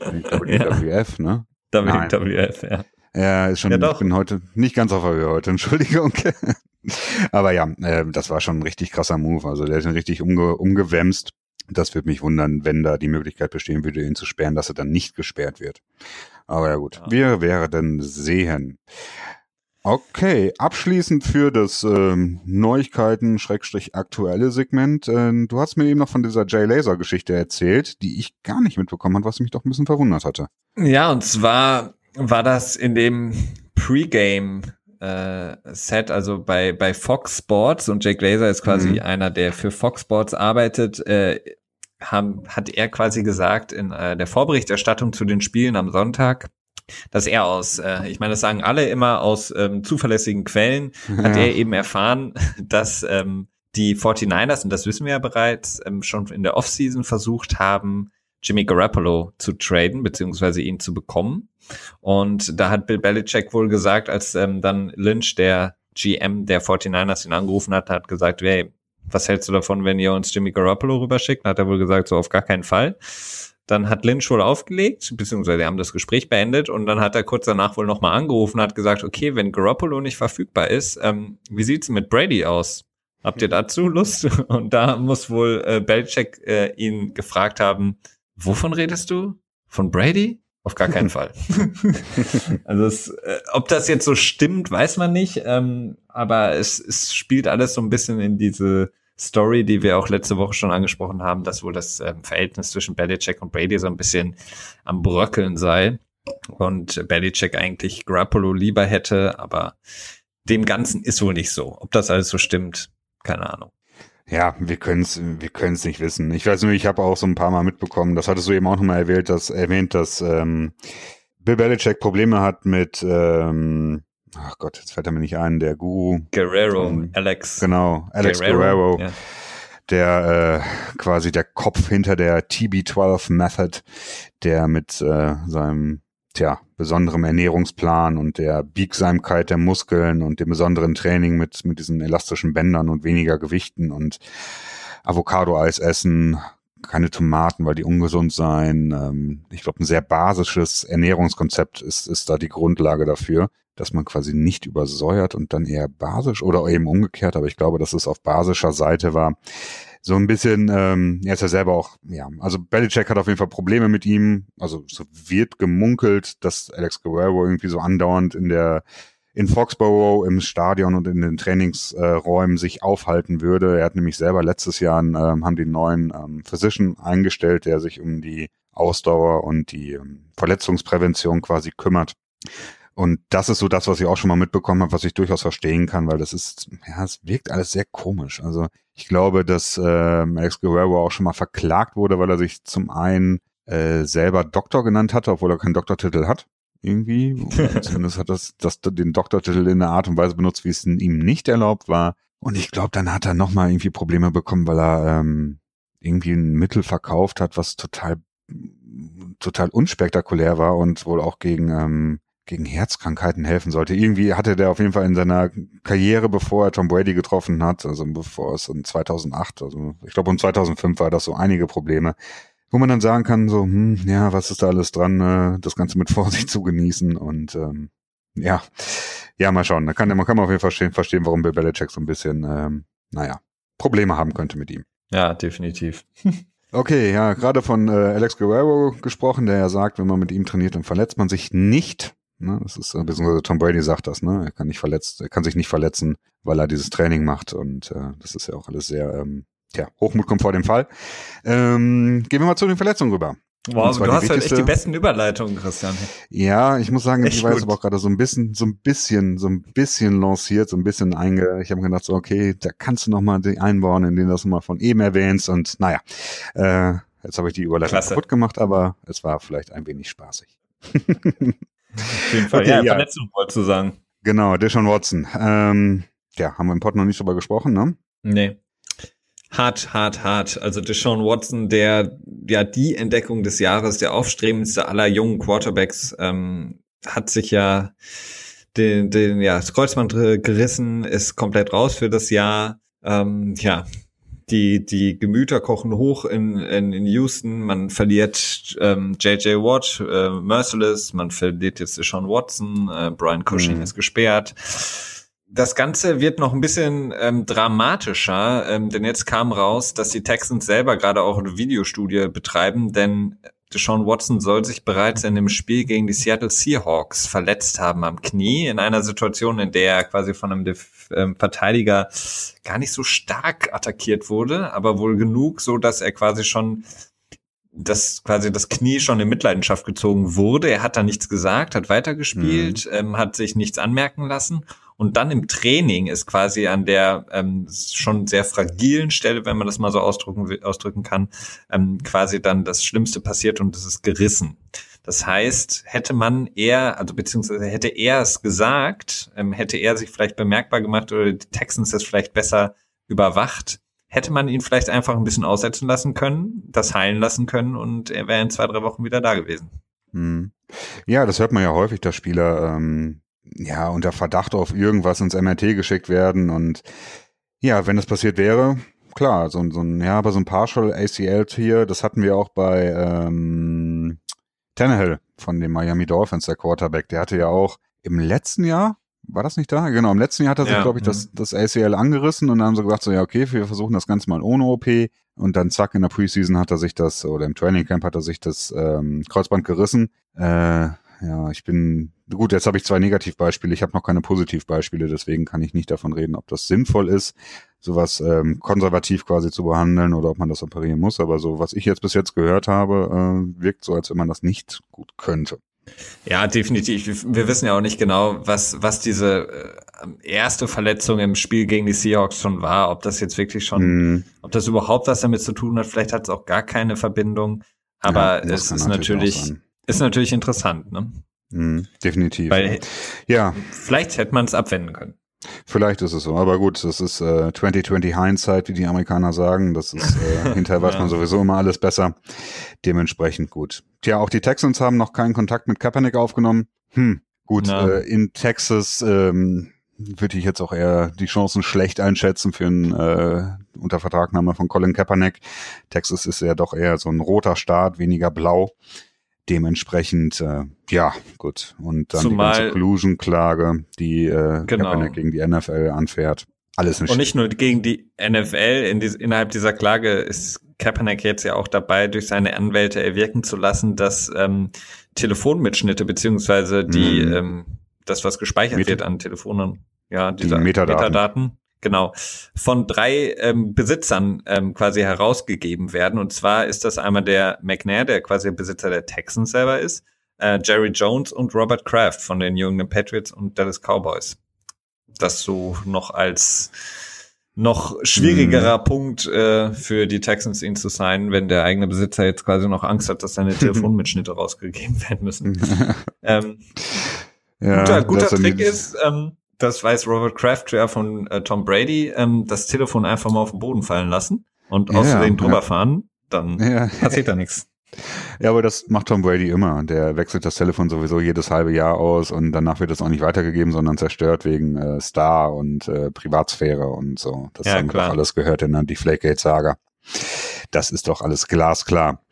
WWF, ne? WWF, ja. Ja, ist schon, ja, ich bin heute nicht ganz auf der Höhe heute, Entschuldigung. Aber ja, äh, das war schon ein richtig krasser Move. Also der ist richtig umge umgewämst. Das würde mich wundern, wenn da die Möglichkeit bestehen würde, ihn zu sperren, dass er dann nicht gesperrt wird. Aber ja gut, ja. wir werden sehen. Okay, abschließend für das ähm, Neuigkeiten-aktuelle Segment. Äh, du hast mir eben noch von dieser Jay Laser-Geschichte erzählt, die ich gar nicht mitbekommen habe, was mich doch ein bisschen verwundert hatte. Ja, und zwar war das in dem Pre-Game äh, Set, also bei, bei Fox Sports und Jake Laser ist quasi mhm. einer, der für Fox Sports arbeitet, äh, haben, hat er quasi gesagt in äh, der Vorberichterstattung zu den Spielen am Sonntag, dass er aus, äh, ich meine, das sagen alle immer aus ähm, zuverlässigen Quellen, ja. hat er eben erfahren, dass ähm, die 49ers, und das wissen wir ja bereits, ähm, schon in der Offseason versucht haben, Jimmy Garoppolo zu traden, beziehungsweise ihn zu bekommen. Und da hat Bill Belichick wohl gesagt, als ähm, dann Lynch, der GM der 49ers, ihn angerufen hat, hat gesagt, hey, was hältst du davon, wenn ihr uns Jimmy Garoppolo rüberschickt? Dann hat er wohl gesagt, so auf gar keinen Fall. Dann hat Lynch wohl aufgelegt, beziehungsweise haben das Gespräch beendet und dann hat er kurz danach wohl nochmal angerufen und hat gesagt, okay, wenn Garoppolo nicht verfügbar ist, ähm, wie sieht's mit Brady aus? Habt ihr dazu Lust? Und da muss wohl äh, Belichick äh, ihn gefragt haben, wovon redest du? Von Brady? Auf gar keinen Fall. also es, äh, ob das jetzt so stimmt, weiß man nicht. Ähm, aber es, es spielt alles so ein bisschen in diese Story, die wir auch letzte Woche schon angesprochen haben, dass wohl das ähm, Verhältnis zwischen Belichick und Brady so ein bisschen am Bröckeln sei. Und Belichick eigentlich Grappolo lieber hätte, aber dem Ganzen ist wohl nicht so. Ob das alles so stimmt, keine Ahnung. Ja, wir können es wir können's nicht wissen. Ich weiß nur, ich habe auch so ein paar Mal mitbekommen, das hattest du eben auch nochmal erwähnt, dass, erwähnt, dass ähm, Bill Belichick Probleme hat mit, ähm, ach Gott, jetzt fällt er mir nicht ein, der Guru. Guerrero, von, Alex. Genau, Alex Guerrero, Guerrero ja. der äh, quasi der Kopf hinter der TB12 Method, der mit äh, seinem tja, besonderem Ernährungsplan und der Biegsamkeit der Muskeln und dem besonderen Training mit, mit diesen elastischen Bändern und weniger Gewichten und Avocado-Eis essen, keine Tomaten, weil die ungesund seien. Ähm, ich glaube, ein sehr basisches Ernährungskonzept ist, ist da die Grundlage dafür, dass man quasi nicht übersäuert und dann eher basisch oder eben umgekehrt, aber ich glaube, dass es auf basischer Seite war so ein bisschen, ähm, er ist ja selber auch, ja, also Belichick hat auf jeden Fall Probleme mit ihm. Also so wird gemunkelt, dass Alex Guerrero irgendwie so andauernd in der in Foxborough im Stadion und in den Trainingsräumen äh, sich aufhalten würde. Er hat nämlich selber letztes Jahr ähm, haben die neuen ähm, Physician eingestellt, der sich um die Ausdauer und die ähm, Verletzungsprävention quasi kümmert. Und das ist so das, was ich auch schon mal mitbekommen habe, was ich durchaus verstehen kann, weil das ist, ja, es wirkt alles sehr komisch. Also ich glaube, dass äh, Alex Guerrero auch schon mal verklagt wurde, weil er sich zum einen äh, selber Doktor genannt hatte, obwohl er keinen Doktortitel hat. Irgendwie. Zumindest hat das, das den Doktortitel in einer Art und Weise benutzt, wie es ihm nicht erlaubt war. Und ich glaube, dann hat er nochmal irgendwie Probleme bekommen, weil er ähm, irgendwie ein Mittel verkauft hat, was total total unspektakulär war und wohl auch gegen ähm, gegen Herzkrankheiten helfen sollte. Irgendwie hatte der auf jeden Fall in seiner Karriere, bevor er Tom Brady getroffen hat, also bevor es in 2008, also ich glaube um 2005 war das so einige Probleme wo man dann sagen kann, so, hm, ja, was ist da alles dran, äh, das Ganze mit Vorsicht zu genießen und ähm, ja, ja, mal schauen. Da kann, man kann auf jeden Fall verstehen, verstehen warum Bill Belichick so ein bisschen, ähm, naja, Probleme haben könnte mit ihm. Ja, definitiv. Okay, ja, gerade von äh, Alex Guerrero gesprochen, der ja sagt, wenn man mit ihm trainiert, dann verletzt man sich nicht. Ne? Das ist, beziehungsweise Tom Brady sagt das, ne? Er kann nicht verletzt, er kann sich nicht verletzen, weil er dieses Training macht. Und äh, das ist ja auch alles sehr, ähm, tja, Hochmut kommt vor dem Fall. Ähm, gehen wir mal zu den Verletzungen rüber. Wow, du hast halt echt die besten Überleitungen, Christian. Ja, ich muss sagen, echt die war jetzt aber auch gerade so ein bisschen, so ein bisschen, so ein bisschen lanciert, so ein bisschen einge. Ich habe mir gedacht, so, okay, da kannst du noch mal die einbauen, in denen du das mal von eben erwähnst. Und naja, äh, jetzt habe ich die Überleitung Klasse. kaputt gemacht, aber es war vielleicht ein wenig spaßig. Auf jeden Fall. Okay, ja, ja. Verletzung wolltest du sagen. Genau, Deshaun Watson. Ähm, ja, haben wir im Pod noch nicht drüber gesprochen, ne? Nee. Hart, hart, hart. Also Deshaun Watson, der ja die Entdeckung des Jahres, der aufstrebendste aller jungen Quarterbacks, ähm, hat sich ja den, den ja, das Kreuzband gerissen, ist komplett raus für das Jahr. Ähm, ja, die, die Gemüter kochen hoch in, in, in Houston. Man verliert ähm, JJ Watt, äh, Merciless, man verliert jetzt Sean Watson, äh, Brian Cushing mhm. ist gesperrt. Das Ganze wird noch ein bisschen ähm, dramatischer, ähm, denn jetzt kam raus, dass die Texans selber gerade auch eine Videostudie betreiben, denn Deshaun Watson soll sich bereits in dem Spiel gegen die Seattle Seahawks verletzt haben am Knie, in einer Situation, in der er quasi von einem Def ähm, Verteidiger gar nicht so stark attackiert wurde, aber wohl genug, so dass er quasi schon dass quasi das Knie schon in Mitleidenschaft gezogen wurde. Er hat da nichts gesagt, hat weitergespielt, mhm. ähm, hat sich nichts anmerken lassen. Und dann im Training ist quasi an der ähm, schon sehr fragilen Stelle, wenn man das mal so ausdrücken, ausdrücken kann, ähm, quasi dann das Schlimmste passiert und es ist gerissen. Das heißt, hätte man eher, also beziehungsweise hätte er es gesagt, ähm, hätte er sich vielleicht bemerkbar gemacht oder die Texans es vielleicht besser überwacht, hätte man ihn vielleicht einfach ein bisschen aussetzen lassen können, das heilen lassen können und er wäre in zwei, drei Wochen wieder da gewesen. Hm. Ja, das hört man ja häufig, dass Spieler ähm, ja unter Verdacht auf irgendwas ins MRT geschickt werden und ja, wenn das passiert wäre, klar, so, so ein, ja, aber so ein Partial ACL hier, das hatten wir auch bei ähm, Tannehill von den Miami Dolphins, der Quarterback, der hatte ja auch im letzten Jahr, war das nicht da? Genau, im letzten Jahr hat er sich, ja, glaube ich, das, mhm. das ACL angerissen und dann haben sie gesagt, so ja, okay, wir versuchen das Ganze mal ohne OP. Und dann zack, in der Preseason hat er sich das, oder im Training Camp hat er sich das ähm, Kreuzband gerissen. Äh, ja, ich bin, gut, jetzt habe ich zwei Negativbeispiele, ich habe noch keine Positivbeispiele, deswegen kann ich nicht davon reden, ob das sinnvoll ist, sowas ähm, konservativ quasi zu behandeln oder ob man das operieren muss. Aber so, was ich jetzt bis jetzt gehört habe, äh, wirkt so, als wenn man das nicht gut könnte. Ja, definitiv. Wir wissen ja auch nicht genau, was, was diese äh, erste Verletzung im Spiel gegen die Seahawks schon war. Ob das jetzt wirklich schon, mm. ob das überhaupt was damit zu tun hat. Vielleicht hat es auch gar keine Verbindung. Aber ja, es ist natürlich ist natürlich interessant. Ne? Mm, definitiv. Weil, ja. Vielleicht hätte man es abwenden können. Vielleicht ist es so, aber gut, das ist äh, 2020 Hindsight, wie die Amerikaner sagen. Das ist äh, hinterher weiß ja. man sowieso immer alles besser. Dementsprechend gut. Tja, auch die Texans haben noch keinen Kontakt mit Kaepernick aufgenommen. Hm, gut, äh, in Texas ähm, würde ich jetzt auch eher die Chancen schlecht einschätzen für einen äh, Untervertragnahme von Colin Kaepernick. Texas ist ja doch eher so ein roter Staat, weniger blau. Dementsprechend, äh, ja, gut. Und dann Zumal, die ganze Collusion-Klage, die äh, genau. Kaepernick gegen die NFL anfährt. Alles nicht. Und nicht nur gegen die NFL, in die, innerhalb dieser Klage ist Kaepernick jetzt ja auch dabei, durch seine Anwälte erwirken zu lassen, dass ähm, Telefonmitschnitte beziehungsweise die, mm. ähm, das, was gespeichert Met wird an Telefonen, ja, diese die Metadaten. Metadaten genau, von drei ähm, Besitzern ähm, quasi herausgegeben werden. Und zwar ist das einmal der McNair, der quasi Besitzer der Texans selber ist, äh, Jerry Jones und Robert Kraft von den New England Patriots und Dallas Cowboys. Das so noch als noch schwierigerer mm. Punkt äh, für die Texans ihn zu sein, wenn der eigene Besitzer jetzt quasi noch Angst hat, dass seine Telefonmitschnitte rausgegeben werden müssen. ähm, ja, guter guter Trick ist, ähm, das weiß Robert Kraft ja von äh, Tom Brady, ähm, das Telefon einfach mal auf den Boden fallen lassen und ja, außerdem drüber ja. fahren, dann ja. passiert da nichts. Ja, aber das macht Tom Brady immer. Der wechselt das Telefon sowieso jedes halbe Jahr aus und danach wird es auch nicht weitergegeben, sondern zerstört wegen äh, Star und äh, Privatsphäre und so. Das ja, haben klar. alles gehört in die Flakegate-Saga. Das ist doch alles glasklar.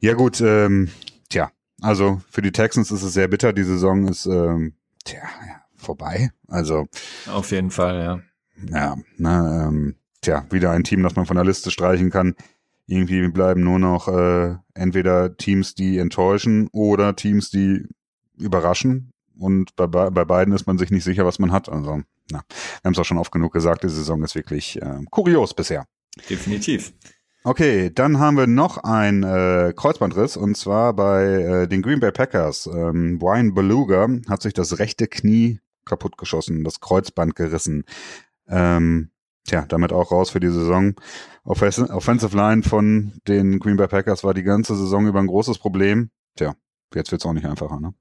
Ja gut, ähm, tja, also für die Texans ist es sehr bitter. Die Saison ist ähm, tja, ja, vorbei. Also auf jeden Fall, ja. Ja, ne, ähm, tja, wieder ein Team, das man von der Liste streichen kann. Irgendwie bleiben nur noch äh, entweder Teams, die enttäuschen oder Teams, die überraschen. Und bei, bei beiden ist man sich nicht sicher, was man hat. Also, na, wir haben es auch schon oft genug gesagt, die Saison ist wirklich äh, kurios bisher. Definitiv. Okay, dann haben wir noch ein äh, Kreuzbandriss und zwar bei äh, den Green Bay Packers. Ähm, Brian Beluga hat sich das rechte Knie kaputtgeschossen, das Kreuzband gerissen. Ähm, tja, damit auch raus für die Saison. Offens Offensive Line von den Green Bay Packers war die ganze Saison über ein großes Problem. Tja, jetzt wird's auch nicht einfacher, ne?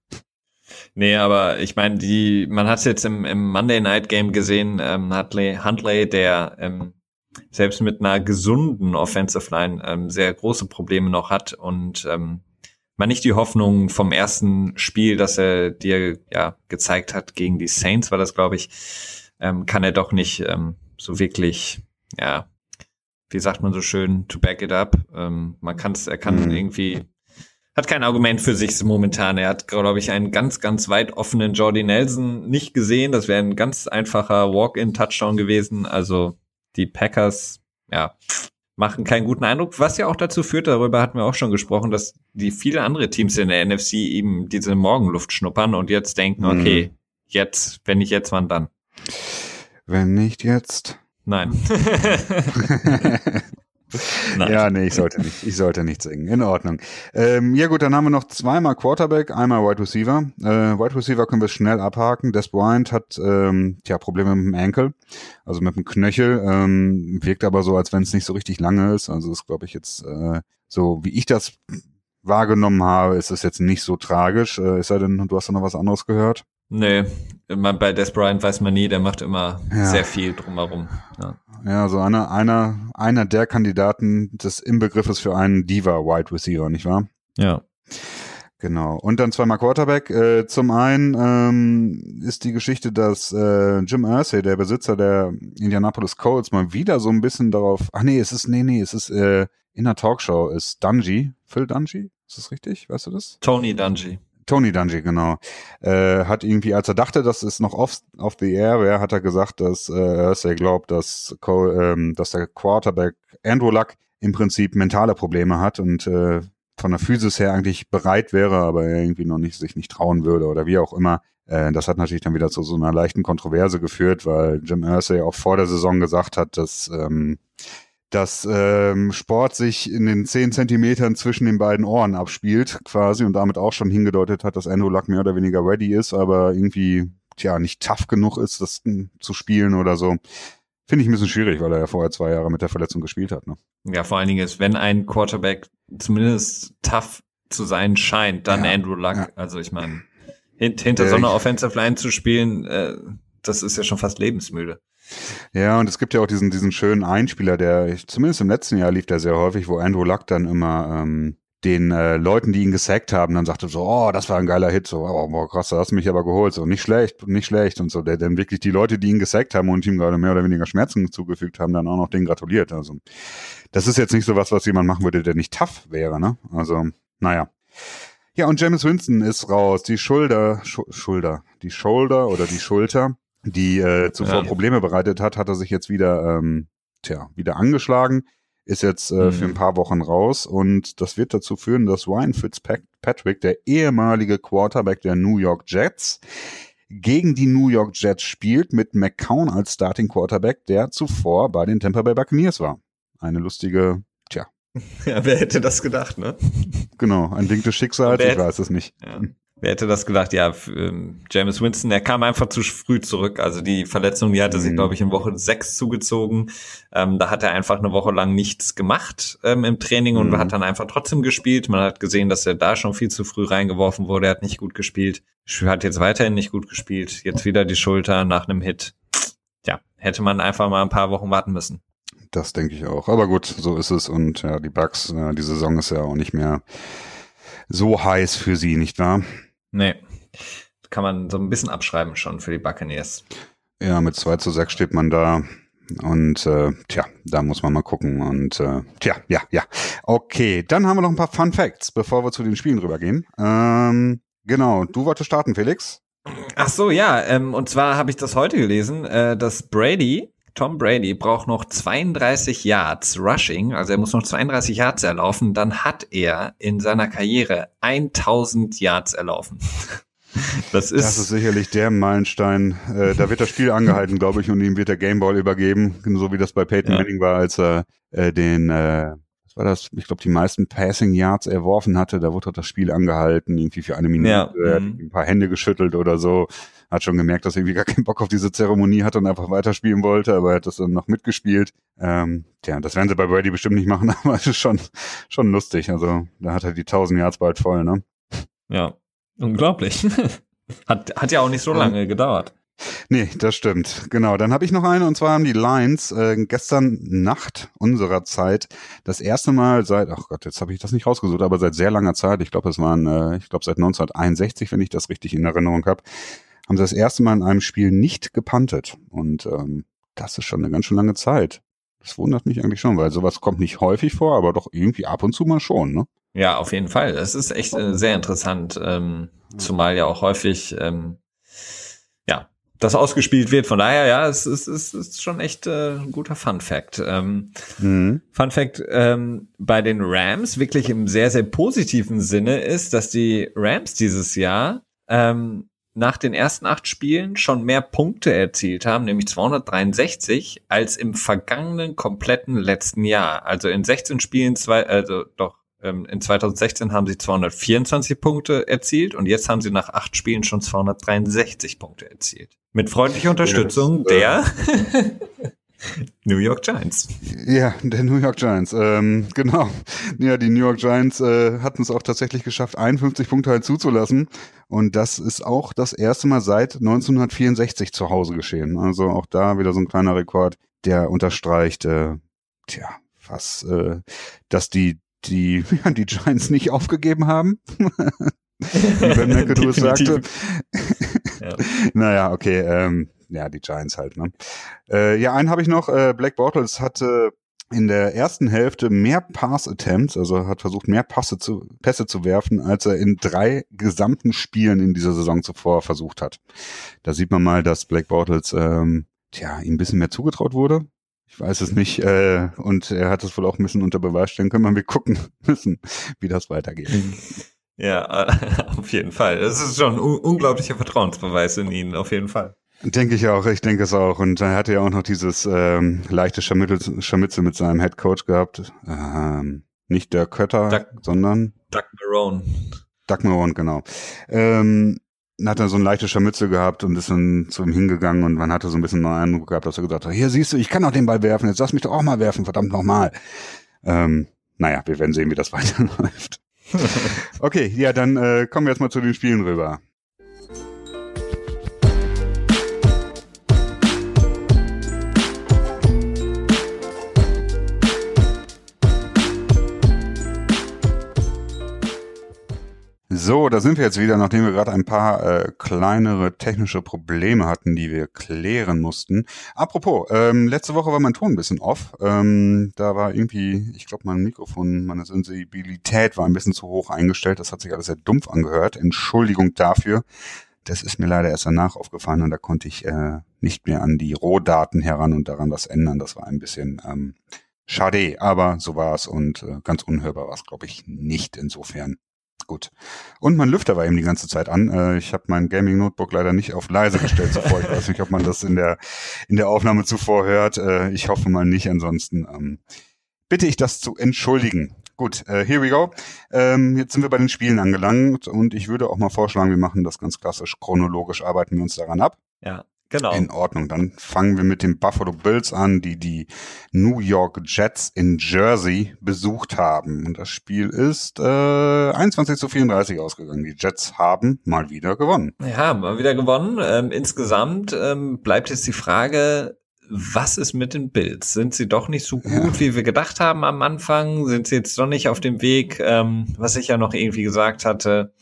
Nee, aber ich meine, die, man hat es jetzt im, im Monday Night Game gesehen, ähm, Huntley, Huntley, der ähm, selbst mit einer gesunden Offensive Line ähm, sehr große Probleme noch hat und ähm, man nicht die Hoffnung vom ersten Spiel, das er dir ja gezeigt hat gegen die Saints, war das glaube ich, ähm, kann er doch nicht ähm, so wirklich, ja, wie sagt man so schön, to back it up. Ähm, man kann es, er kann mhm. irgendwie hat kein Argument für sich momentan. Er hat, glaube ich, einen ganz, ganz weit offenen Jordy Nelson nicht gesehen. Das wäre ein ganz einfacher Walk-in-Touchdown gewesen. Also die Packers, ja, machen keinen guten Eindruck, was ja auch dazu führt, darüber hatten wir auch schon gesprochen, dass die viele andere Teams in der NFC eben diese Morgenluft schnuppern und jetzt denken, mhm. okay, jetzt, wenn nicht jetzt, wann dann? Wenn nicht jetzt. Nein. ja, nee, ich sollte nicht. Ich sollte nicht singen. In Ordnung. Ähm, ja gut, dann haben wir noch zweimal Quarterback, einmal Wide Receiver. Äh, Wide Receiver können wir schnell abhaken. Des Bryant hat ähm, tja, Probleme mit dem Ankle, also mit dem Knöchel. Ähm, wirkt aber so, als wenn es nicht so richtig lange ist. Also ist, glaube ich, jetzt äh, so, wie ich das wahrgenommen habe, ist es jetzt nicht so tragisch. Äh, ist er denn, du hast da noch was anderes gehört? Nee, bei Des Bryant weiß man nie, der macht immer ja. sehr viel drumherum. Ja. Ja, so einer, einer, einer der Kandidaten des Inbegriffes für einen Diva-Wide Receiver, nicht wahr? Ja. Genau. Und dann zweimal Quarterback. Äh, zum einen ähm, ist die Geschichte, dass äh, Jim Irsay, der Besitzer der Indianapolis Colts, mal wieder so ein bisschen darauf. Ach nee, es ist nee nee, es ist äh, in der Talkshow ist Dungy, Phil Dungy, ist das richtig? Weißt du das? Tony Dungy. Tony Dungy, genau. Äh, hat irgendwie, als er dachte, dass es noch off, off the air wäre, hat er gesagt, dass äh, er glaubt, dass, ähm, dass der Quarterback Andrew Luck im Prinzip mentale Probleme hat und äh, von der Physis her eigentlich bereit wäre, aber er irgendwie noch nicht sich nicht trauen würde oder wie auch immer. Äh, das hat natürlich dann wieder zu so einer leichten Kontroverse geführt, weil Jim Irsay auch vor der Saison gesagt hat, dass ähm, dass ähm, Sport sich in den zehn Zentimetern zwischen den beiden Ohren abspielt, quasi, und damit auch schon hingedeutet hat, dass Andrew Luck mehr oder weniger ready ist, aber irgendwie, tja, nicht tough genug ist, das zu spielen oder so. Finde ich ein bisschen schwierig, weil er ja vorher zwei Jahre mit der Verletzung gespielt hat. Ne? Ja, vor allen Dingen ist, wenn ein Quarterback zumindest tough zu sein scheint, dann ja, Andrew Luck. Ja. Also ich meine, hint, hinter so einer Offensive Line zu spielen, äh, das ist ja schon fast lebensmüde. Ja, und es gibt ja auch diesen, diesen schönen Einspieler, der, zumindest im letzten Jahr lief der sehr häufig, wo Andrew Luck dann immer ähm, den äh, Leuten, die ihn gesackt haben, dann sagte so, oh, das war ein geiler Hit, so, oh, boah, krass, da hast du mich aber geholt, so, nicht schlecht, nicht schlecht und so, der dann wirklich die Leute, die ihn gesackt haben und ihm gerade mehr oder weniger Schmerzen zugefügt haben, dann auch noch den gratuliert, also. Das ist jetzt nicht so was, was jemand machen würde, der nicht tough wäre, ne, also, naja. Ja, und James Winston ist raus, die Schulter, Sch Schulter, die Shoulder oder die Schulter die äh, zuvor ja. Probleme bereitet hat, hat er sich jetzt wieder, ähm, tja, wieder angeschlagen, ist jetzt äh, mhm. für ein paar Wochen raus und das wird dazu führen, dass Ryan Fitzpatrick, der ehemalige Quarterback der New York Jets, gegen die New York Jets spielt mit McCown als Starting Quarterback, der zuvor bei den Tampa Bay Buccaneers war. Eine lustige, tja. Ja, wer hätte das gedacht, ne? Genau, ein Wink des Schicksals, ich weiß es nicht. Ja. Wer hätte das gedacht? Ja, ähm, James Winston, der kam einfach zu früh zurück. Also die Verletzung, die hatte sich, mhm. glaube ich, in Woche sechs zugezogen. Ähm, da hat er einfach eine Woche lang nichts gemacht ähm, im Training und mhm. hat dann einfach trotzdem gespielt. Man hat gesehen, dass er da schon viel zu früh reingeworfen wurde. Er hat nicht gut gespielt. Hat jetzt weiterhin nicht gut gespielt. Jetzt wieder die Schulter nach einem Hit. Ja, hätte man einfach mal ein paar Wochen warten müssen. Das denke ich auch. Aber gut, so ist es. Und ja, die Bugs, äh, die Saison ist ja auch nicht mehr so heiß für sie, nicht wahr? Nee. Kann man so ein bisschen abschreiben schon für die Buccaneers. Ja, mit 2 zu 6 steht man da. Und äh, tja, da muss man mal gucken. Und äh, tja, ja, ja. Okay, dann haben wir noch ein paar Fun Facts, bevor wir zu den Spielen rübergehen. Ähm, genau, du wolltest starten, Felix. Ach so, ja. Ähm, und zwar habe ich das heute gelesen, äh, dass Brady, Tom Brady, braucht noch 32 Yards Rushing, also er muss noch 32 Yards erlaufen, dann hat er in seiner Karriere 1000 Yards erlaufen. Das ist, das ist sicherlich der Meilenstein. Äh, da wird das Spiel angehalten, glaube ich, und ihm wird der Gameball übergeben, so wie das bei Peyton ja. Manning war, als er äh, den, äh, was war das, ich glaube, die meisten Passing Yards erworfen hatte. Da wurde das Spiel angehalten, irgendwie für eine Minute, ja. mhm. ein paar Hände geschüttelt oder so. Hat schon gemerkt, dass er irgendwie gar keinen Bock auf diese Zeremonie hatte und einfach weiterspielen wollte, aber er hat das dann noch mitgespielt. Ähm, tja, das werden sie bei Brady bestimmt nicht machen, aber es ist schon, schon lustig. Also da hat er die 1000 Yards bald voll, ne? Ja, Unglaublich. hat, hat ja auch nicht so lange gedauert. Nee, das stimmt. Genau. Dann habe ich noch eine und zwar haben die Lions äh, gestern Nacht unserer Zeit das erste Mal seit, ach Gott, jetzt habe ich das nicht rausgesucht, aber seit sehr langer Zeit, ich glaube, es waren, äh, ich glaube seit 1961, wenn ich das richtig in Erinnerung habe, haben sie das erste Mal in einem Spiel nicht gepantet. Und ähm, das ist schon eine ganz schön lange Zeit. Das wundert mich eigentlich schon, weil sowas kommt nicht häufig vor, aber doch irgendwie ab und zu mal schon, ne? Ja, auf jeden Fall. Das ist echt äh, sehr interessant, ähm, zumal ja auch häufig ähm, ja das ausgespielt wird. Von daher, ja, es ist, es ist schon echt äh, ein guter Fun Fact. Ähm, mhm. Fun Fact ähm, bei den Rams wirklich im sehr sehr positiven Sinne ist, dass die Rams dieses Jahr ähm, nach den ersten acht Spielen schon mehr Punkte erzielt haben, nämlich 263, als im vergangenen kompletten letzten Jahr. Also in 16 Spielen zwei, also doch ähm, in 2016 haben sie 224 Punkte erzielt und jetzt haben sie nach acht Spielen schon 263 Punkte erzielt. Mit freundlicher Unterstützung ja, der New York Giants. Ja, der New York Giants. Ähm, genau. Ja, die New York Giants äh, hatten es auch tatsächlich geschafft, 51 Punkte halt zuzulassen. Und das ist auch das erste Mal seit 1964 zu Hause geschehen. Also auch da wieder so ein kleiner Rekord, der unterstreicht, äh, tja, was, äh, dass die die, ja, die Giants nicht aufgegeben haben. Wie Ben McAdoo sagte. ja. Naja, okay, ähm, ja, die Giants halt, ne? Äh, ja, einen habe ich noch. Äh, Black Bortles hatte in der ersten Hälfte mehr Pass-Attempts, also hat versucht, mehr Passe zu, Pässe zu werfen, als er in drei gesamten Spielen in dieser Saison zuvor versucht hat. Da sieht man mal, dass Black Bortles ähm, tja, ihm ein bisschen mehr zugetraut wurde. Ich weiß es nicht. Äh, und er hat es wohl auch ein bisschen unter Beweis stellen können. Wir gucken müssen, wie das weitergeht. Ja, auf jeden Fall. Das ist schon ein unglaublicher Vertrauensbeweis in ihn, auf jeden Fall. Denke ich auch, ich denke es auch. Und er hatte ja auch noch dieses ähm, leichte Scharmützel, Scharmützel mit seinem Head Coach gehabt. Ähm, nicht der Kötter, Doug, sondern Doug Marone. Doug Marone, genau. Ähm, hat er so ein leichtes Scharmützel gehabt und ist dann zu ihm hingegangen und man hatte so ein bisschen den Eindruck gehabt, dass er gesagt hat, hier siehst du, ich kann auch den Ball werfen, jetzt lass mich doch auch mal werfen, verdammt nochmal. Ähm, naja, wir werden sehen, wie das weiterläuft. okay, ja, dann äh, kommen wir jetzt mal zu den Spielen rüber. So, da sind wir jetzt wieder, nachdem wir gerade ein paar äh, kleinere technische Probleme hatten, die wir klären mussten. Apropos, ähm, letzte Woche war mein Ton ein bisschen off. Ähm, da war irgendwie, ich glaube, mein Mikrofon, meine Sensibilität war ein bisschen zu hoch eingestellt. Das hat sich alles sehr dumpf angehört. Entschuldigung dafür. Das ist mir leider erst danach aufgefallen und da konnte ich äh, nicht mehr an die Rohdaten heran und daran was ändern. Das war ein bisschen ähm, schade, aber so war es und äh, ganz unhörbar war es, glaube ich, nicht insofern. Gut. Und mein Lüfter war eben die ganze Zeit an. Äh, ich habe mein Gaming Notebook leider nicht auf leise gestellt zuvor. Ich weiß nicht, ob man das in der in der Aufnahme zuvor hört. Äh, ich hoffe mal nicht. Ansonsten ähm, bitte ich das zu entschuldigen. Gut, äh, here we go. Ähm, jetzt sind wir bei den Spielen angelangt und ich würde auch mal vorschlagen, wir machen das ganz klassisch chronologisch, arbeiten wir uns daran ab. Ja. Genau. In Ordnung. Dann fangen wir mit den Buffalo Bills an, die die New York Jets in Jersey besucht haben. Und das Spiel ist äh, 21 zu 34 ausgegangen. Die Jets haben mal wieder gewonnen. Ja, mal wieder gewonnen. Ähm, insgesamt ähm, bleibt jetzt die Frage, was ist mit den Bills? Sind sie doch nicht so gut, ja. wie wir gedacht haben am Anfang? Sind sie jetzt doch nicht auf dem Weg, ähm, was ich ja noch irgendwie gesagt hatte,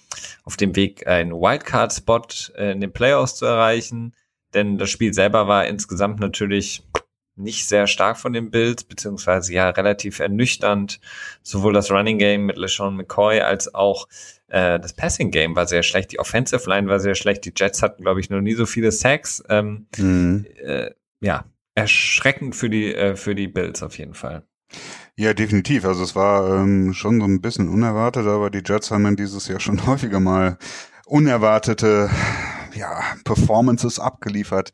auf dem Weg, einen Wildcard-Spot äh, in den Playoffs zu erreichen? Denn das Spiel selber war insgesamt natürlich nicht sehr stark von den Bills, beziehungsweise ja relativ ernüchternd. Sowohl das Running Game mit LeSean McCoy als auch äh, das Passing Game war sehr schlecht. Die Offensive Line war sehr schlecht. Die Jets hatten, glaube ich, noch nie so viele Sacks. Ähm, mhm. äh, ja, erschreckend für die, äh, für die Bills auf jeden Fall. Ja, definitiv. Also es war ähm, schon so ein bisschen unerwartet, aber die Jets haben dann dieses Jahr schon häufiger mal unerwartete ja, Performances abgeliefert.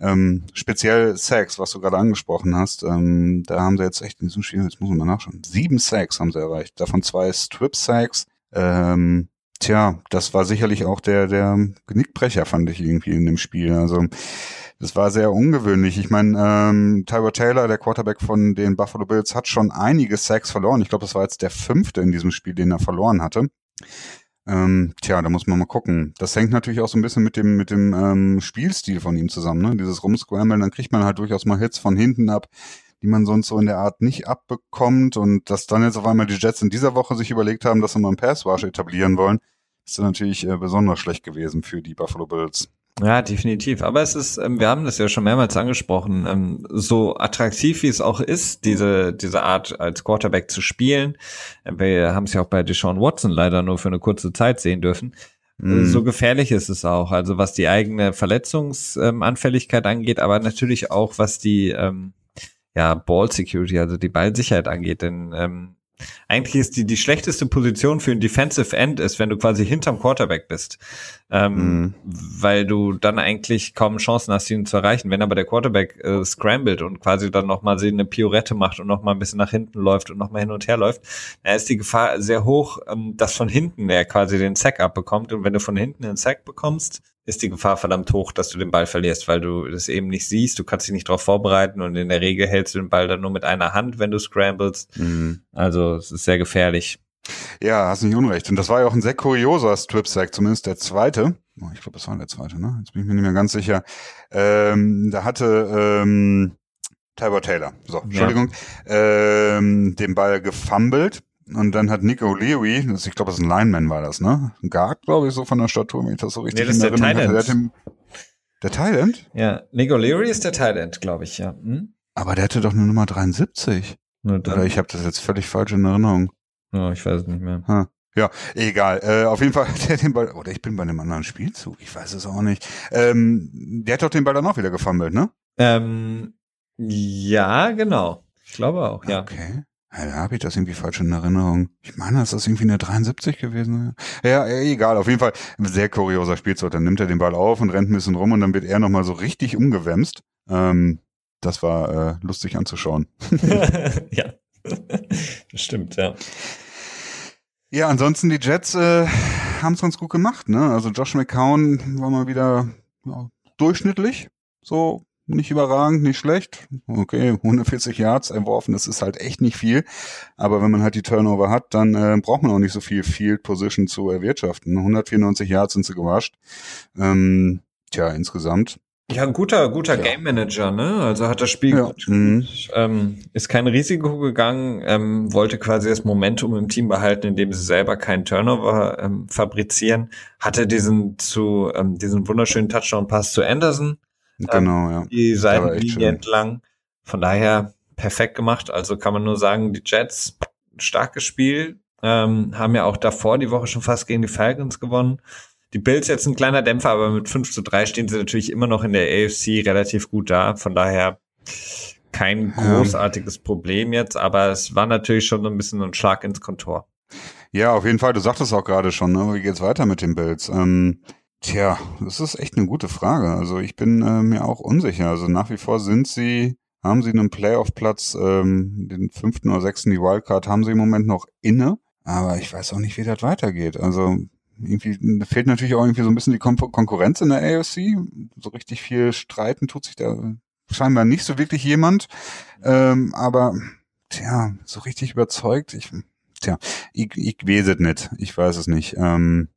Ähm, speziell Sacks, was du gerade angesprochen hast. Ähm, da haben sie jetzt echt in diesem Spiel, jetzt muss man mal nachschauen, sieben Sacks haben sie erreicht. Davon zwei Strip-Sacks. Ähm, tja, das war sicherlich auch der, der Genickbrecher, fand ich irgendwie in dem Spiel. Also das war sehr ungewöhnlich. Ich meine, ähm, Tyler Taylor, der Quarterback von den Buffalo Bills, hat schon einige Sacks verloren. Ich glaube, das war jetzt der fünfte in diesem Spiel, den er verloren hatte. Ähm, tja, da muss man mal gucken. Das hängt natürlich auch so ein bisschen mit dem, mit dem ähm, Spielstil von ihm zusammen, ne? Dieses Rumscramblen, dann kriegt man halt durchaus mal Hits von hinten ab, die man sonst so in der Art nicht abbekommt. Und dass dann jetzt auf einmal die Jets in dieser Woche sich überlegt haben, dass sie mal einen Passwash etablieren wollen, ist dann natürlich äh, besonders schlecht gewesen für die Buffalo Bills. Ja, definitiv. Aber es ist, ähm, wir haben das ja schon mehrmals angesprochen, ähm, so attraktiv wie es auch ist, diese, diese Art als Quarterback zu spielen. Äh, wir haben es ja auch bei Deshaun Watson leider nur für eine kurze Zeit sehen dürfen. Äh, mhm. So gefährlich ist es auch. Also was die eigene Verletzungsanfälligkeit angeht, aber natürlich auch was die, ähm, ja, Ball Security, also die Ballsicherheit angeht. Denn ähm, eigentlich ist die, die schlechteste Position für ein Defensive End ist, wenn du quasi hinterm Quarterback bist. Ähm, mhm. Weil du dann eigentlich kaum Chancen hast, ihn zu erreichen. Wenn aber der Quarterback äh, scrambled und quasi dann nochmal eine Piorette macht und nochmal ein bisschen nach hinten läuft und nochmal hin und her läuft, dann ist die Gefahr sehr hoch, ähm, dass von hinten er quasi den Sack abbekommt. Und wenn du von hinten den Sack bekommst, ist die Gefahr verdammt hoch, dass du den Ball verlierst, weil du das eben nicht siehst, du kannst dich nicht darauf vorbereiten und in der Regel hältst du den Ball dann nur mit einer Hand, wenn du scramblest. Mhm. Also es ist sehr gefährlich. Ja, hast nicht unrecht. Und das war ja auch ein sehr kurioser Strip-Sack, zumindest der zweite. Oh, ich glaube, das war der zweite, ne? Jetzt bin ich mir nicht mehr ganz sicher. Ähm, da hatte ähm, Tyler Taylor, so, Entschuldigung, ja. ähm, den Ball gefummelt und dann hat Nico Leary, das, ich glaube, das ist ein Lineman war das, ne? Ein Guard, glaube ich, so von der Statur, wenn ich das so richtig nee, das in Erinnerung der hatte. Der, Thailand? Ja, Nico Leary ist der Thailand, glaube ich, ja. Hm? Aber der hatte doch eine Nummer 73. Oder ich habe das jetzt völlig falsch in Erinnerung. Oh, ich weiß es nicht mehr. Ha. Ja, egal. Äh, auf jeden Fall hat der den Ball, oder ich bin bei einem anderen Spielzug, ich weiß es auch nicht. Ähm, der hat doch den Ball dann auch wieder gefummelt, ne? Ähm, ja, genau. Ich glaube auch, ja. Okay. Ja, da habe ich das irgendwie falsch in Erinnerung. Ich meine, das ist irgendwie eine 73 gewesen. Ja, egal. Auf jeden Fall ein sehr kurioser Spielzug. Dann nimmt er den Ball auf und rennt ein bisschen rum und dann wird er nochmal so richtig umgewämst. Ähm, das war äh, lustig anzuschauen. ja, das stimmt, ja. Ja, ansonsten die Jets äh, haben es ganz gut gemacht. Ne? Also Josh McCown war mal wieder ja, durchschnittlich. So nicht überragend, nicht schlecht. Okay, 140 Yards erworfen, das ist halt echt nicht viel. Aber wenn man halt die Turnover hat, dann äh, braucht man auch nicht so viel Field Position zu erwirtschaften. 194 Yards sind sie gewascht. Ähm, tja, insgesamt. Ja, ein guter, guter ja. Game Manager, ne? Also hat das Spiel ja. gut, mhm. ähm, ist kein Risiko gegangen, ähm, wollte quasi das Momentum im Team behalten, indem sie selber keinen Turnover ähm, fabrizieren, hatte diesen zu ähm, diesen wunderschönen Touchdown-Pass zu Anderson, Genau, ja. Die Seitenlinie entlang. Von daher perfekt gemacht. Also kann man nur sagen, die Jets, starkes Spiel, ähm, haben ja auch davor die Woche schon fast gegen die Falcons gewonnen. Die Bills jetzt ein kleiner Dämpfer, aber mit 5 zu 3 stehen sie natürlich immer noch in der AFC relativ gut da. Von daher kein großartiges ja. Problem jetzt, aber es war natürlich schon so ein bisschen ein Schlag ins Kontor. Ja, auf jeden Fall. Du sagtest auch gerade schon, ne? wie geht's weiter mit den Bills? Ähm, Tja, das ist echt eine gute Frage. Also ich bin äh, mir auch unsicher. Also nach wie vor sind sie, haben sie einen Playoff-Platz, ähm, den fünften oder sechsten, die Wildcard haben sie im Moment noch inne. Aber ich weiß auch nicht, wie das weitergeht. Also irgendwie fehlt natürlich auch irgendwie so ein bisschen die Kon Konkurrenz in der AFC. So richtig viel streiten tut sich da scheinbar nicht so wirklich jemand. Ähm, aber tja, so richtig überzeugt, ich, tja, ich, ich weiß es nicht. Ich weiß es nicht. Ähm,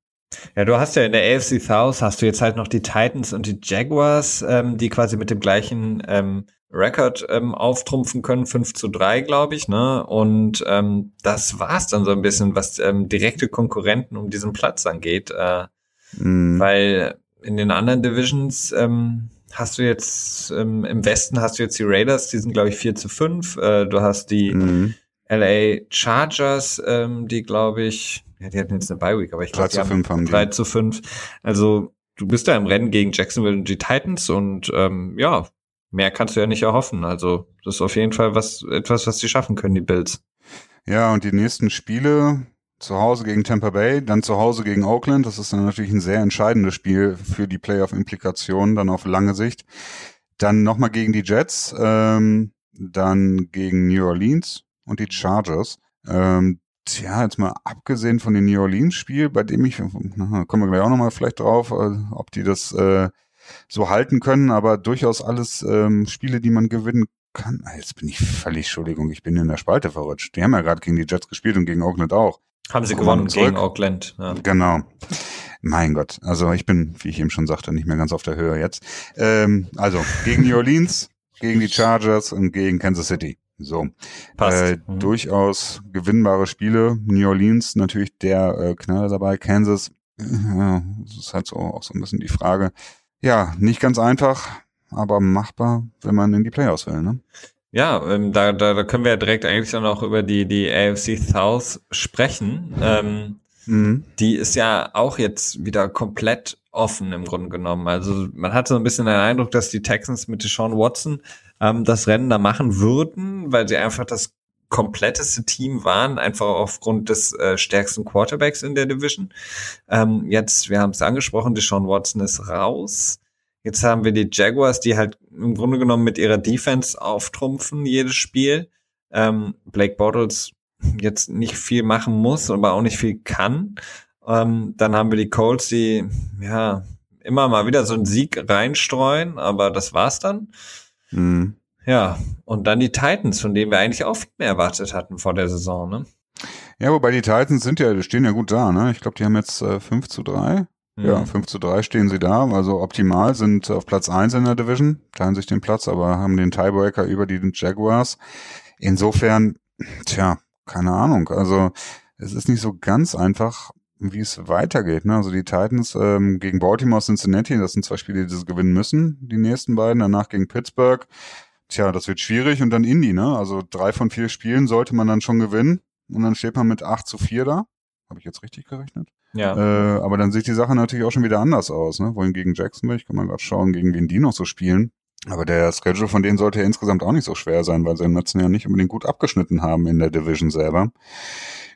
ja, du hast ja in der AFC South hast du jetzt halt noch die Titans und die Jaguars, ähm, die quasi mit dem gleichen ähm, Rekord ähm, auftrumpfen können, 5 zu 3, glaube ich, ne? Und ähm, das war's dann so ein bisschen, was ähm, direkte Konkurrenten um diesen Platz angeht. Äh, mm. Weil in den anderen Divisions ähm, hast du jetzt ähm, im Westen hast du jetzt die Raiders, die sind glaube ich 4 zu 5. Äh, du hast die mhm. LA Chargers, ähm, die glaube ich, ja, die hatten jetzt eine Bye Week, aber ich glaube, 3 zu 5 haben die. 3 zu 5. Also du bist da im Rennen gegen Jacksonville und die Titans und ähm, ja, mehr kannst du ja nicht erhoffen. Also das ist auf jeden Fall was etwas, was sie schaffen können, die Bills. Ja, und die nächsten Spiele zu Hause gegen Tampa Bay, dann zu Hause gegen Oakland. Das ist dann natürlich ein sehr entscheidendes Spiel für die Playoff-Implikationen dann auf lange Sicht. Dann nochmal gegen die Jets, ähm, dann gegen New Orleans und die Chargers. Ähm, tja, jetzt mal abgesehen von dem New Orleans-Spiel, bei dem ich, na, kommen wir gleich auch nochmal vielleicht drauf, äh, ob die das äh, so halten können, aber durchaus alles ähm, Spiele, die man gewinnen kann. Ah, jetzt bin ich völlig, Entschuldigung, ich bin in der Spalte verrutscht. Die haben ja gerade gegen die Jets gespielt und gegen Oakland auch. Haben sie gewonnen gegen Auckland. Ja. Genau. Mein Gott, also ich bin, wie ich eben schon sagte, nicht mehr ganz auf der Höhe jetzt. Ähm, also gegen New Orleans, gegen die Chargers und gegen Kansas City. So, Passt. Äh, mhm. durchaus gewinnbare Spiele. New Orleans natürlich der äh, Knaller dabei. Kansas, äh, das ist halt so auch so ein bisschen die Frage. Ja, nicht ganz einfach, aber machbar, wenn man in die Playoffs will. Ne? Ja, ähm, da, da, da können wir ja direkt eigentlich dann auch über die, die AFC South sprechen. Ähm, mhm. Die ist ja auch jetzt wieder komplett offen im Grunde genommen. Also man hatte so ein bisschen den Eindruck, dass die Texans mit Deshaun Watson ähm, das Rennen da machen würden, weil sie einfach das kompletteste Team waren, einfach aufgrund des äh, stärksten Quarterbacks in der Division. Ähm, jetzt, wir haben es angesprochen, Deshaun Watson ist raus. Jetzt haben wir die Jaguars, die halt im Grunde genommen mit ihrer Defense auftrumpfen jedes Spiel. Ähm, Blake Bottles jetzt nicht viel machen muss, aber auch nicht viel kann. Ähm, dann haben wir die Colts, die ja immer mal wieder so einen Sieg reinstreuen, aber das war's dann. Mhm. Ja, und dann die Titans, von denen wir eigentlich auch viel mehr erwartet hatten vor der Saison, ne? Ja, wobei die Titans sind ja, stehen ja gut da, ne? Ich glaube, die haben jetzt äh, 5 zu 3. Ja, 5 mhm. zu 3 stehen sie da. Also optimal sind auf Platz 1 in der Division, teilen sich den Platz, aber haben den Tiebreaker über die Jaguars. Insofern, tja, keine Ahnung. Also es ist nicht so ganz einfach, wie es weitergeht. Ne? Also die Titans ähm, gegen Baltimore, Cincinnati, das sind zwei Spiele, die sie gewinnen müssen, die nächsten beiden. Danach gegen Pittsburgh. Tja, das wird schwierig. Und dann Indy, ne? Also drei von vier Spielen sollte man dann schon gewinnen. Und dann steht man mit 8 zu 4 da. Habe ich jetzt richtig gerechnet? Ja. Äh, aber dann sieht die Sache natürlich auch schon wieder anders aus, ne? Wohin gegen Jacksonville, ich kann mal gerade schauen, gegen wen die noch so spielen. Aber der Schedule von denen sollte ja insgesamt auch nicht so schwer sein, weil sie im letzten Jahr nicht unbedingt gut abgeschnitten haben in der Division selber.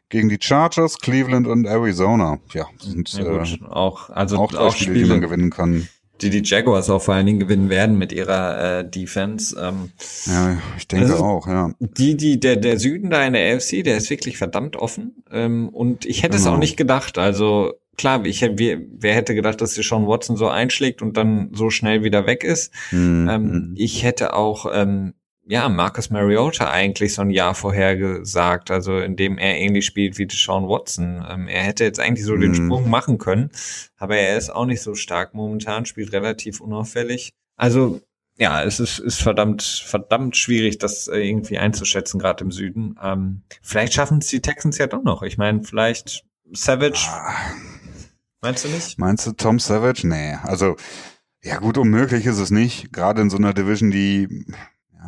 Gegen die Chargers, Cleveland und Arizona. Ja, sind ja, gut, äh, auch, also auch, auch Spiele, Spiele, die man gewinnen kann die die Jaguars auch vor allen Dingen gewinnen werden mit ihrer äh, Defense. Ähm, ja, ich denke also auch, ja. Die, die, der, der Süden da in der AFC, der ist wirklich verdammt offen. Ähm, und ich hätte genau. es auch nicht gedacht. Also klar, ich hätte, wer, wer hätte gedacht, dass Sean Watson so einschlägt und dann so schnell wieder weg ist. Mhm. Ähm, hm. ich hätte auch ähm, ja, Marcus Mariota eigentlich so ein Jahr vorher gesagt, also indem er ähnlich spielt wie Deshaun Watson. Ähm, er hätte jetzt eigentlich so mm. den mhm. Sprung machen können, aber er ist auch nicht so stark momentan, spielt relativ unauffällig. Also ja, es ist, ist verdammt, verdammt schwierig, das äh, irgendwie einzuschätzen, gerade im Süden. Ähm, vielleicht schaffen es die Texans ja doch noch. Ich meine, vielleicht Savage. Ah. Meinst du nicht? Meinst du Tom Savage? Nee. Also, ja gut, unmöglich ist es nicht. Gerade in so einer Division, die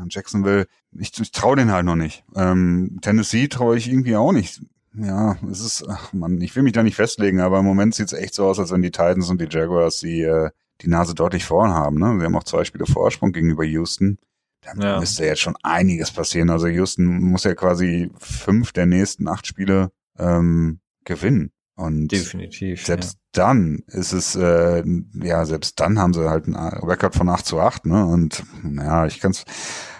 Jacksonville, ich, ich traue den halt noch nicht. Ähm, Tennessee traue ich irgendwie auch nicht. Ja, es ist, ach man, ich will mich da nicht festlegen, aber im Moment sieht es echt so aus, als wenn die Titans und die Jaguars die, äh, die Nase deutlich vorn haben. Ne? Sie haben auch zwei Spiele Vorsprung gegenüber Houston. Da ja. müsste jetzt schon einiges passieren. Also Houston muss ja quasi fünf der nächsten acht Spiele ähm, gewinnen. Und Definitiv. Selbst ja. dann ist es, äh, ja, selbst dann haben sie halt einen Rekord von 8 zu 8, ne? Und ja, ich kann's.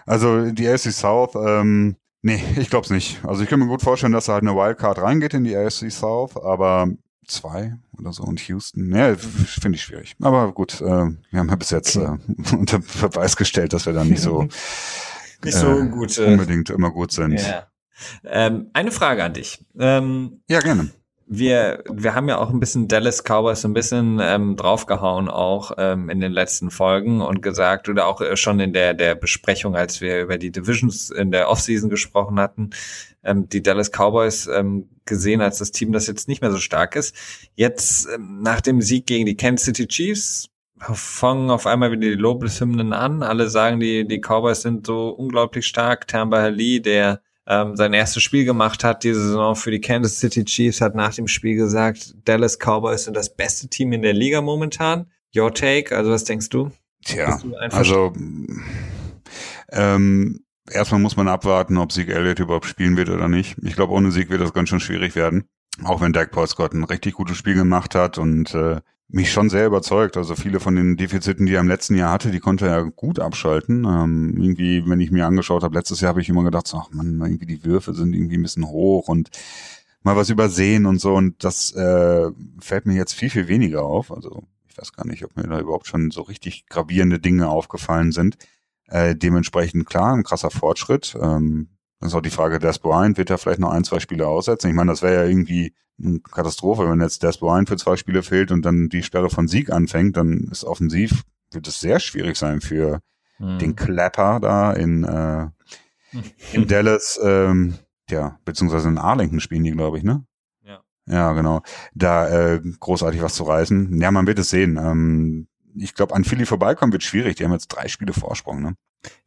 Also die AFC South, ähm, nee, ich glaube es nicht. Also ich kann mir gut vorstellen, dass da halt eine Wildcard reingeht in die AFC South, aber zwei oder so und Houston, ja, finde ich schwierig. Aber gut, äh, wir haben ja bis jetzt äh, unter Beweis gestellt, dass wir da nicht so, nicht so äh, gut, äh, unbedingt immer gut sind. Ja. Ähm, eine Frage an dich. Ähm, ja, gerne wir, wir haben ja auch ein bisschen Dallas Cowboys ein bisschen ähm, draufgehauen auch ähm, in den letzten Folgen und gesagt oder auch äh, schon in der der Besprechung, als wir über die Divisions in der Offseason gesprochen hatten, ähm, die Dallas Cowboys ähm, gesehen als das Team, das jetzt nicht mehr so stark ist. Jetzt ähm, nach dem Sieg gegen die Kansas City Chiefs fangen auf einmal wieder die Lobeshymnen an. Alle sagen, die, die Cowboys sind so unglaublich stark. Tamba Lee, der ähm, sein erstes Spiel gemacht hat, diese Saison für die Kansas City Chiefs, hat nach dem Spiel gesagt, Dallas Cowboys sind das beste Team in der Liga momentan. Your take, also was denkst du? Tja, du also ähm, erstmal muss man abwarten, ob Sieg Elliott überhaupt spielen wird oder nicht. Ich glaube, ohne Sieg wird das ganz schön schwierig werden. Auch wenn Dak Prescott ein richtig gutes Spiel gemacht hat und äh, mich schon sehr überzeugt. Also viele von den Defiziten, die er im letzten Jahr hatte, die konnte er gut abschalten. Ähm, irgendwie, wenn ich mir angeschaut habe, letztes Jahr habe ich immer gedacht, so, ach man, irgendwie die Würfe sind irgendwie ein bisschen hoch und mal was übersehen und so. Und das äh, fällt mir jetzt viel, viel weniger auf. Also ich weiß gar nicht, ob mir da überhaupt schon so richtig gravierende Dinge aufgefallen sind. Äh, dementsprechend klar, ein krasser Fortschritt. Ähm, das ist auch die Frage, Des Bryant wird er vielleicht noch ein, zwei Spiele aussetzen. Ich meine, das wäre ja irgendwie Katastrophe, wenn jetzt Des Bryant für zwei Spiele fehlt und dann die Sperre von Sieg anfängt, dann ist offensiv, wird es sehr schwierig sein für hm. den Clapper da in, äh, in Dallas, ähm, ja, beziehungsweise in Arlington spielen die, glaube ich, ne? Ja. Ja, genau. Da äh, großartig was zu reißen. Ja, man wird es sehen. Ähm, ich glaube, an Philly vorbeikommen wird schwierig. Die haben jetzt drei Spiele Vorsprung, ne?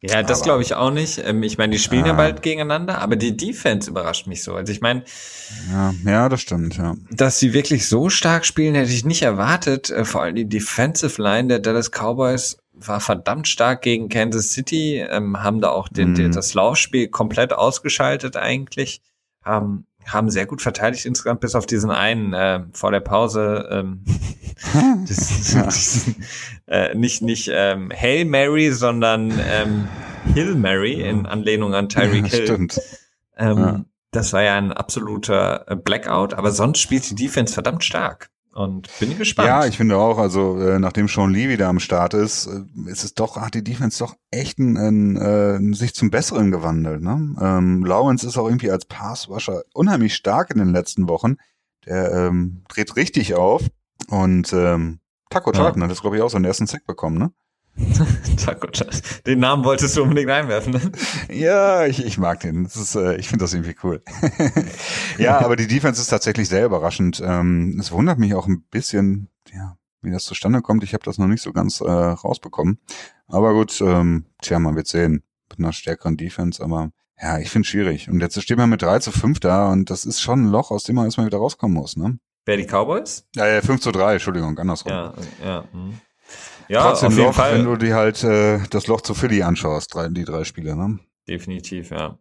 Ja, das glaube ich auch nicht. Ähm, ich meine, die spielen ja. ja bald gegeneinander, aber die Defense überrascht mich so. Also ich meine, ja, ja, das stimmt, ja. Dass sie wirklich so stark spielen, hätte ich nicht erwartet. Äh, vor allem die Defensive Line der Dallas Cowboys war verdammt stark gegen Kansas City, ähm, haben da auch den, mhm. den, das Laufspiel komplett ausgeschaltet eigentlich. Haben haben sehr gut verteidigt insgesamt, bis auf diesen einen äh, vor der Pause. Ähm, das, das, äh, nicht nicht ähm, Hail Mary, sondern ähm, Hill Mary in Anlehnung an Tyreek Hill. Stimmt. Ähm, ja. Das war ja ein absoluter äh, Blackout, aber sonst spielt die Defense verdammt stark. Und bin gespannt. Ja, ich finde auch, also äh, nachdem Sean Lee wieder am Start ist, äh, ist es doch, hat die Defense doch echt ein, ein, äh, sich zum Besseren gewandelt. Ne? Ähm, Lawrence ist auch irgendwie als Passwasher unheimlich stark in den letzten Wochen. Der ähm, dreht richtig auf. Und ähm, Taco Charlton ja. hat das, glaube ich, auch so einen ersten Sack bekommen, ne? Taco Den Namen wolltest du unbedingt einwerfen. Ne? Ja, ich, ich mag den. Ist, äh, ich finde das irgendwie cool. ja, aber die Defense ist tatsächlich sehr überraschend. Ähm, es wundert mich auch ein bisschen, ja, wie das zustande kommt. Ich habe das noch nicht so ganz äh, rausbekommen. Aber gut, ähm, tja, man wird sehen. Mit einer stärkeren Defense, aber ja, ich finde schwierig. Und jetzt steht man mit 3 zu 5 da und das ist schon ein Loch, aus dem man erstmal wieder rauskommen muss, ne? Wer die Cowboys? Ja, ja, 5 zu 3, Entschuldigung, andersrum. Ja, ja. Hm. Ja, Trotzdem Loch, Fall. wenn du dir halt äh, das Loch zu Philly anschaust, drei, die drei Spiele, ne? Definitiv, ja.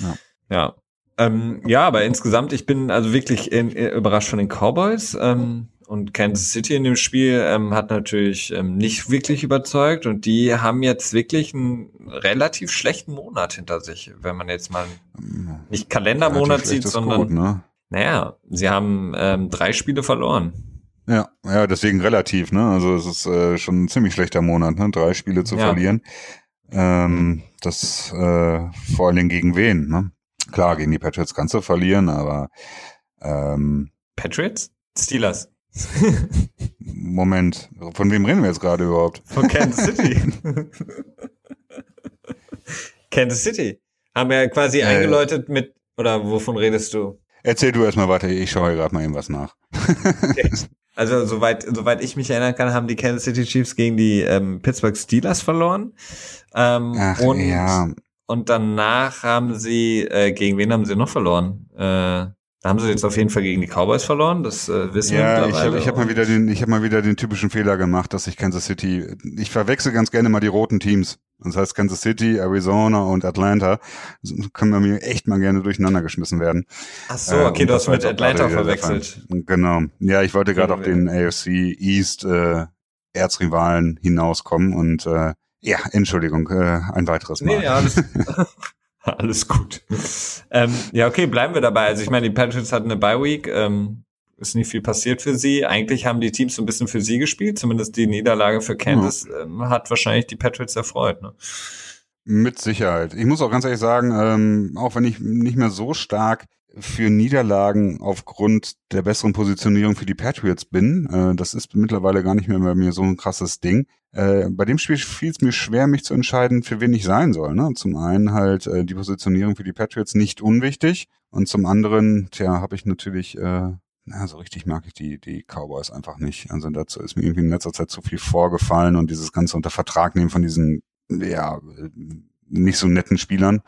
Ja. Ja. Ähm, ja, aber insgesamt, ich bin also wirklich in, in, überrascht von den Cowboys. Ähm, und Kansas City in dem Spiel ähm, hat natürlich ähm, nicht wirklich überzeugt und die haben jetzt wirklich einen relativ schlechten Monat hinter sich, wenn man jetzt mal nicht Kalendermonat sieht, sondern gut, ne? naja, sie haben ähm, drei Spiele verloren. Ja, ja, deswegen relativ, ne? Also es ist äh, schon ein ziemlich schlechter Monat, ne? Drei Spiele zu ja. verlieren. Ähm, das äh, vor allen Dingen gegen wen, ne? Klar, gegen die Patriots kannst du verlieren, aber ähm, Patriots? Steelers. Moment, von wem reden wir jetzt gerade überhaupt? Von Kansas City. Kansas City. Haben wir ja quasi äh, eingeläutet mit, oder wovon redest du? Erzähl du erstmal weiter, ich schaue gerade mal eben was nach. Okay. Also soweit, soweit ich mich erinnern kann, haben die Kansas City Chiefs gegen die ähm, Pittsburgh Steelers verloren. Ähm, Ach, und, ja. und danach haben sie, äh, gegen wen haben sie noch verloren? Äh, da haben sie jetzt auf jeden Fall gegen die Cowboys verloren, das äh, wissen ja, wir mittlerweile. Ich habe hab mal wieder den, ich habe mal wieder den typischen Fehler gemacht, dass ich Kansas City, ich verwechsel ganz gerne mal die roten Teams. Das heißt Kansas City, Arizona und Atlanta können bei mir echt mal gerne durcheinander geschmissen werden. Ach so, okay, äh, du hast mit Atlanta verwechselt. Genau. Ja, ich wollte gerade auf den AFC East äh, Erzrivalen hinauskommen und äh, ja, Entschuldigung, äh, ein weiteres Mal. Nee, ja, alles, gut. ähm, ja, okay, bleiben wir dabei. Also ich meine, die Patriots hatten eine Bye Week. Ähm, ist nicht viel passiert für sie. Eigentlich haben die Teams so ein bisschen für sie gespielt. Zumindest die Niederlage für Kansas ähm, hat wahrscheinlich die Patriots erfreut. Ne? Mit Sicherheit. Ich muss auch ganz ehrlich sagen, ähm, auch wenn ich nicht mehr so stark für Niederlagen aufgrund der besseren Positionierung für die Patriots bin. Äh, das ist mittlerweile gar nicht mehr bei mir so ein krasses Ding. Äh, bei dem Spiel fiel es mir schwer, mich zu entscheiden, für wen ich sein soll. Ne? Zum einen halt äh, die Positionierung für die Patriots nicht unwichtig und zum anderen, tja, habe ich natürlich äh, na, so richtig mag ich die, die Cowboys einfach nicht. Also dazu ist mir irgendwie in letzter Zeit zu viel vorgefallen und dieses ganze unter Vertrag nehmen von diesen, ja, nicht so netten Spielern,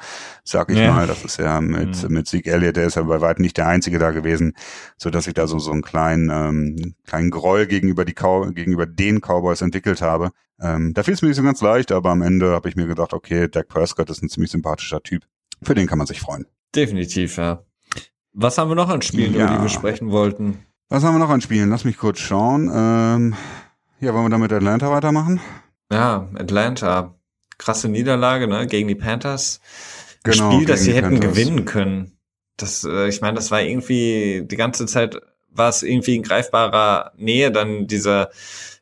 sag ich ja. mal. Das ist ja mit, mhm. mit Sieg Elliott, der ist ja bei weitem nicht der Einzige da gewesen, so dass ich da so, so einen kleinen, ähm, kleinen Groll gegenüber die Cow gegenüber den Cowboys entwickelt habe. Ähm, da fiel es mir nicht so ganz leicht, aber am Ende habe ich mir gedacht, okay, Dak Prescott ist ein ziemlich sympathischer Typ. Für den kann man sich freuen. Definitiv, ja. Was haben wir noch an Spielen, ja. über die wir sprechen wollten? Was haben wir noch an Spielen? Lass mich kurz schauen. Ähm, ja, wollen wir dann mit Atlanta weitermachen? Ja, Atlanta krasse Niederlage, ne, gegen die Panthers. Genau, Spiel, das sie hätten Panthers. gewinnen können. Das, äh, ich meine, das war irgendwie die ganze Zeit war es irgendwie in greifbarer Nähe, dann dieser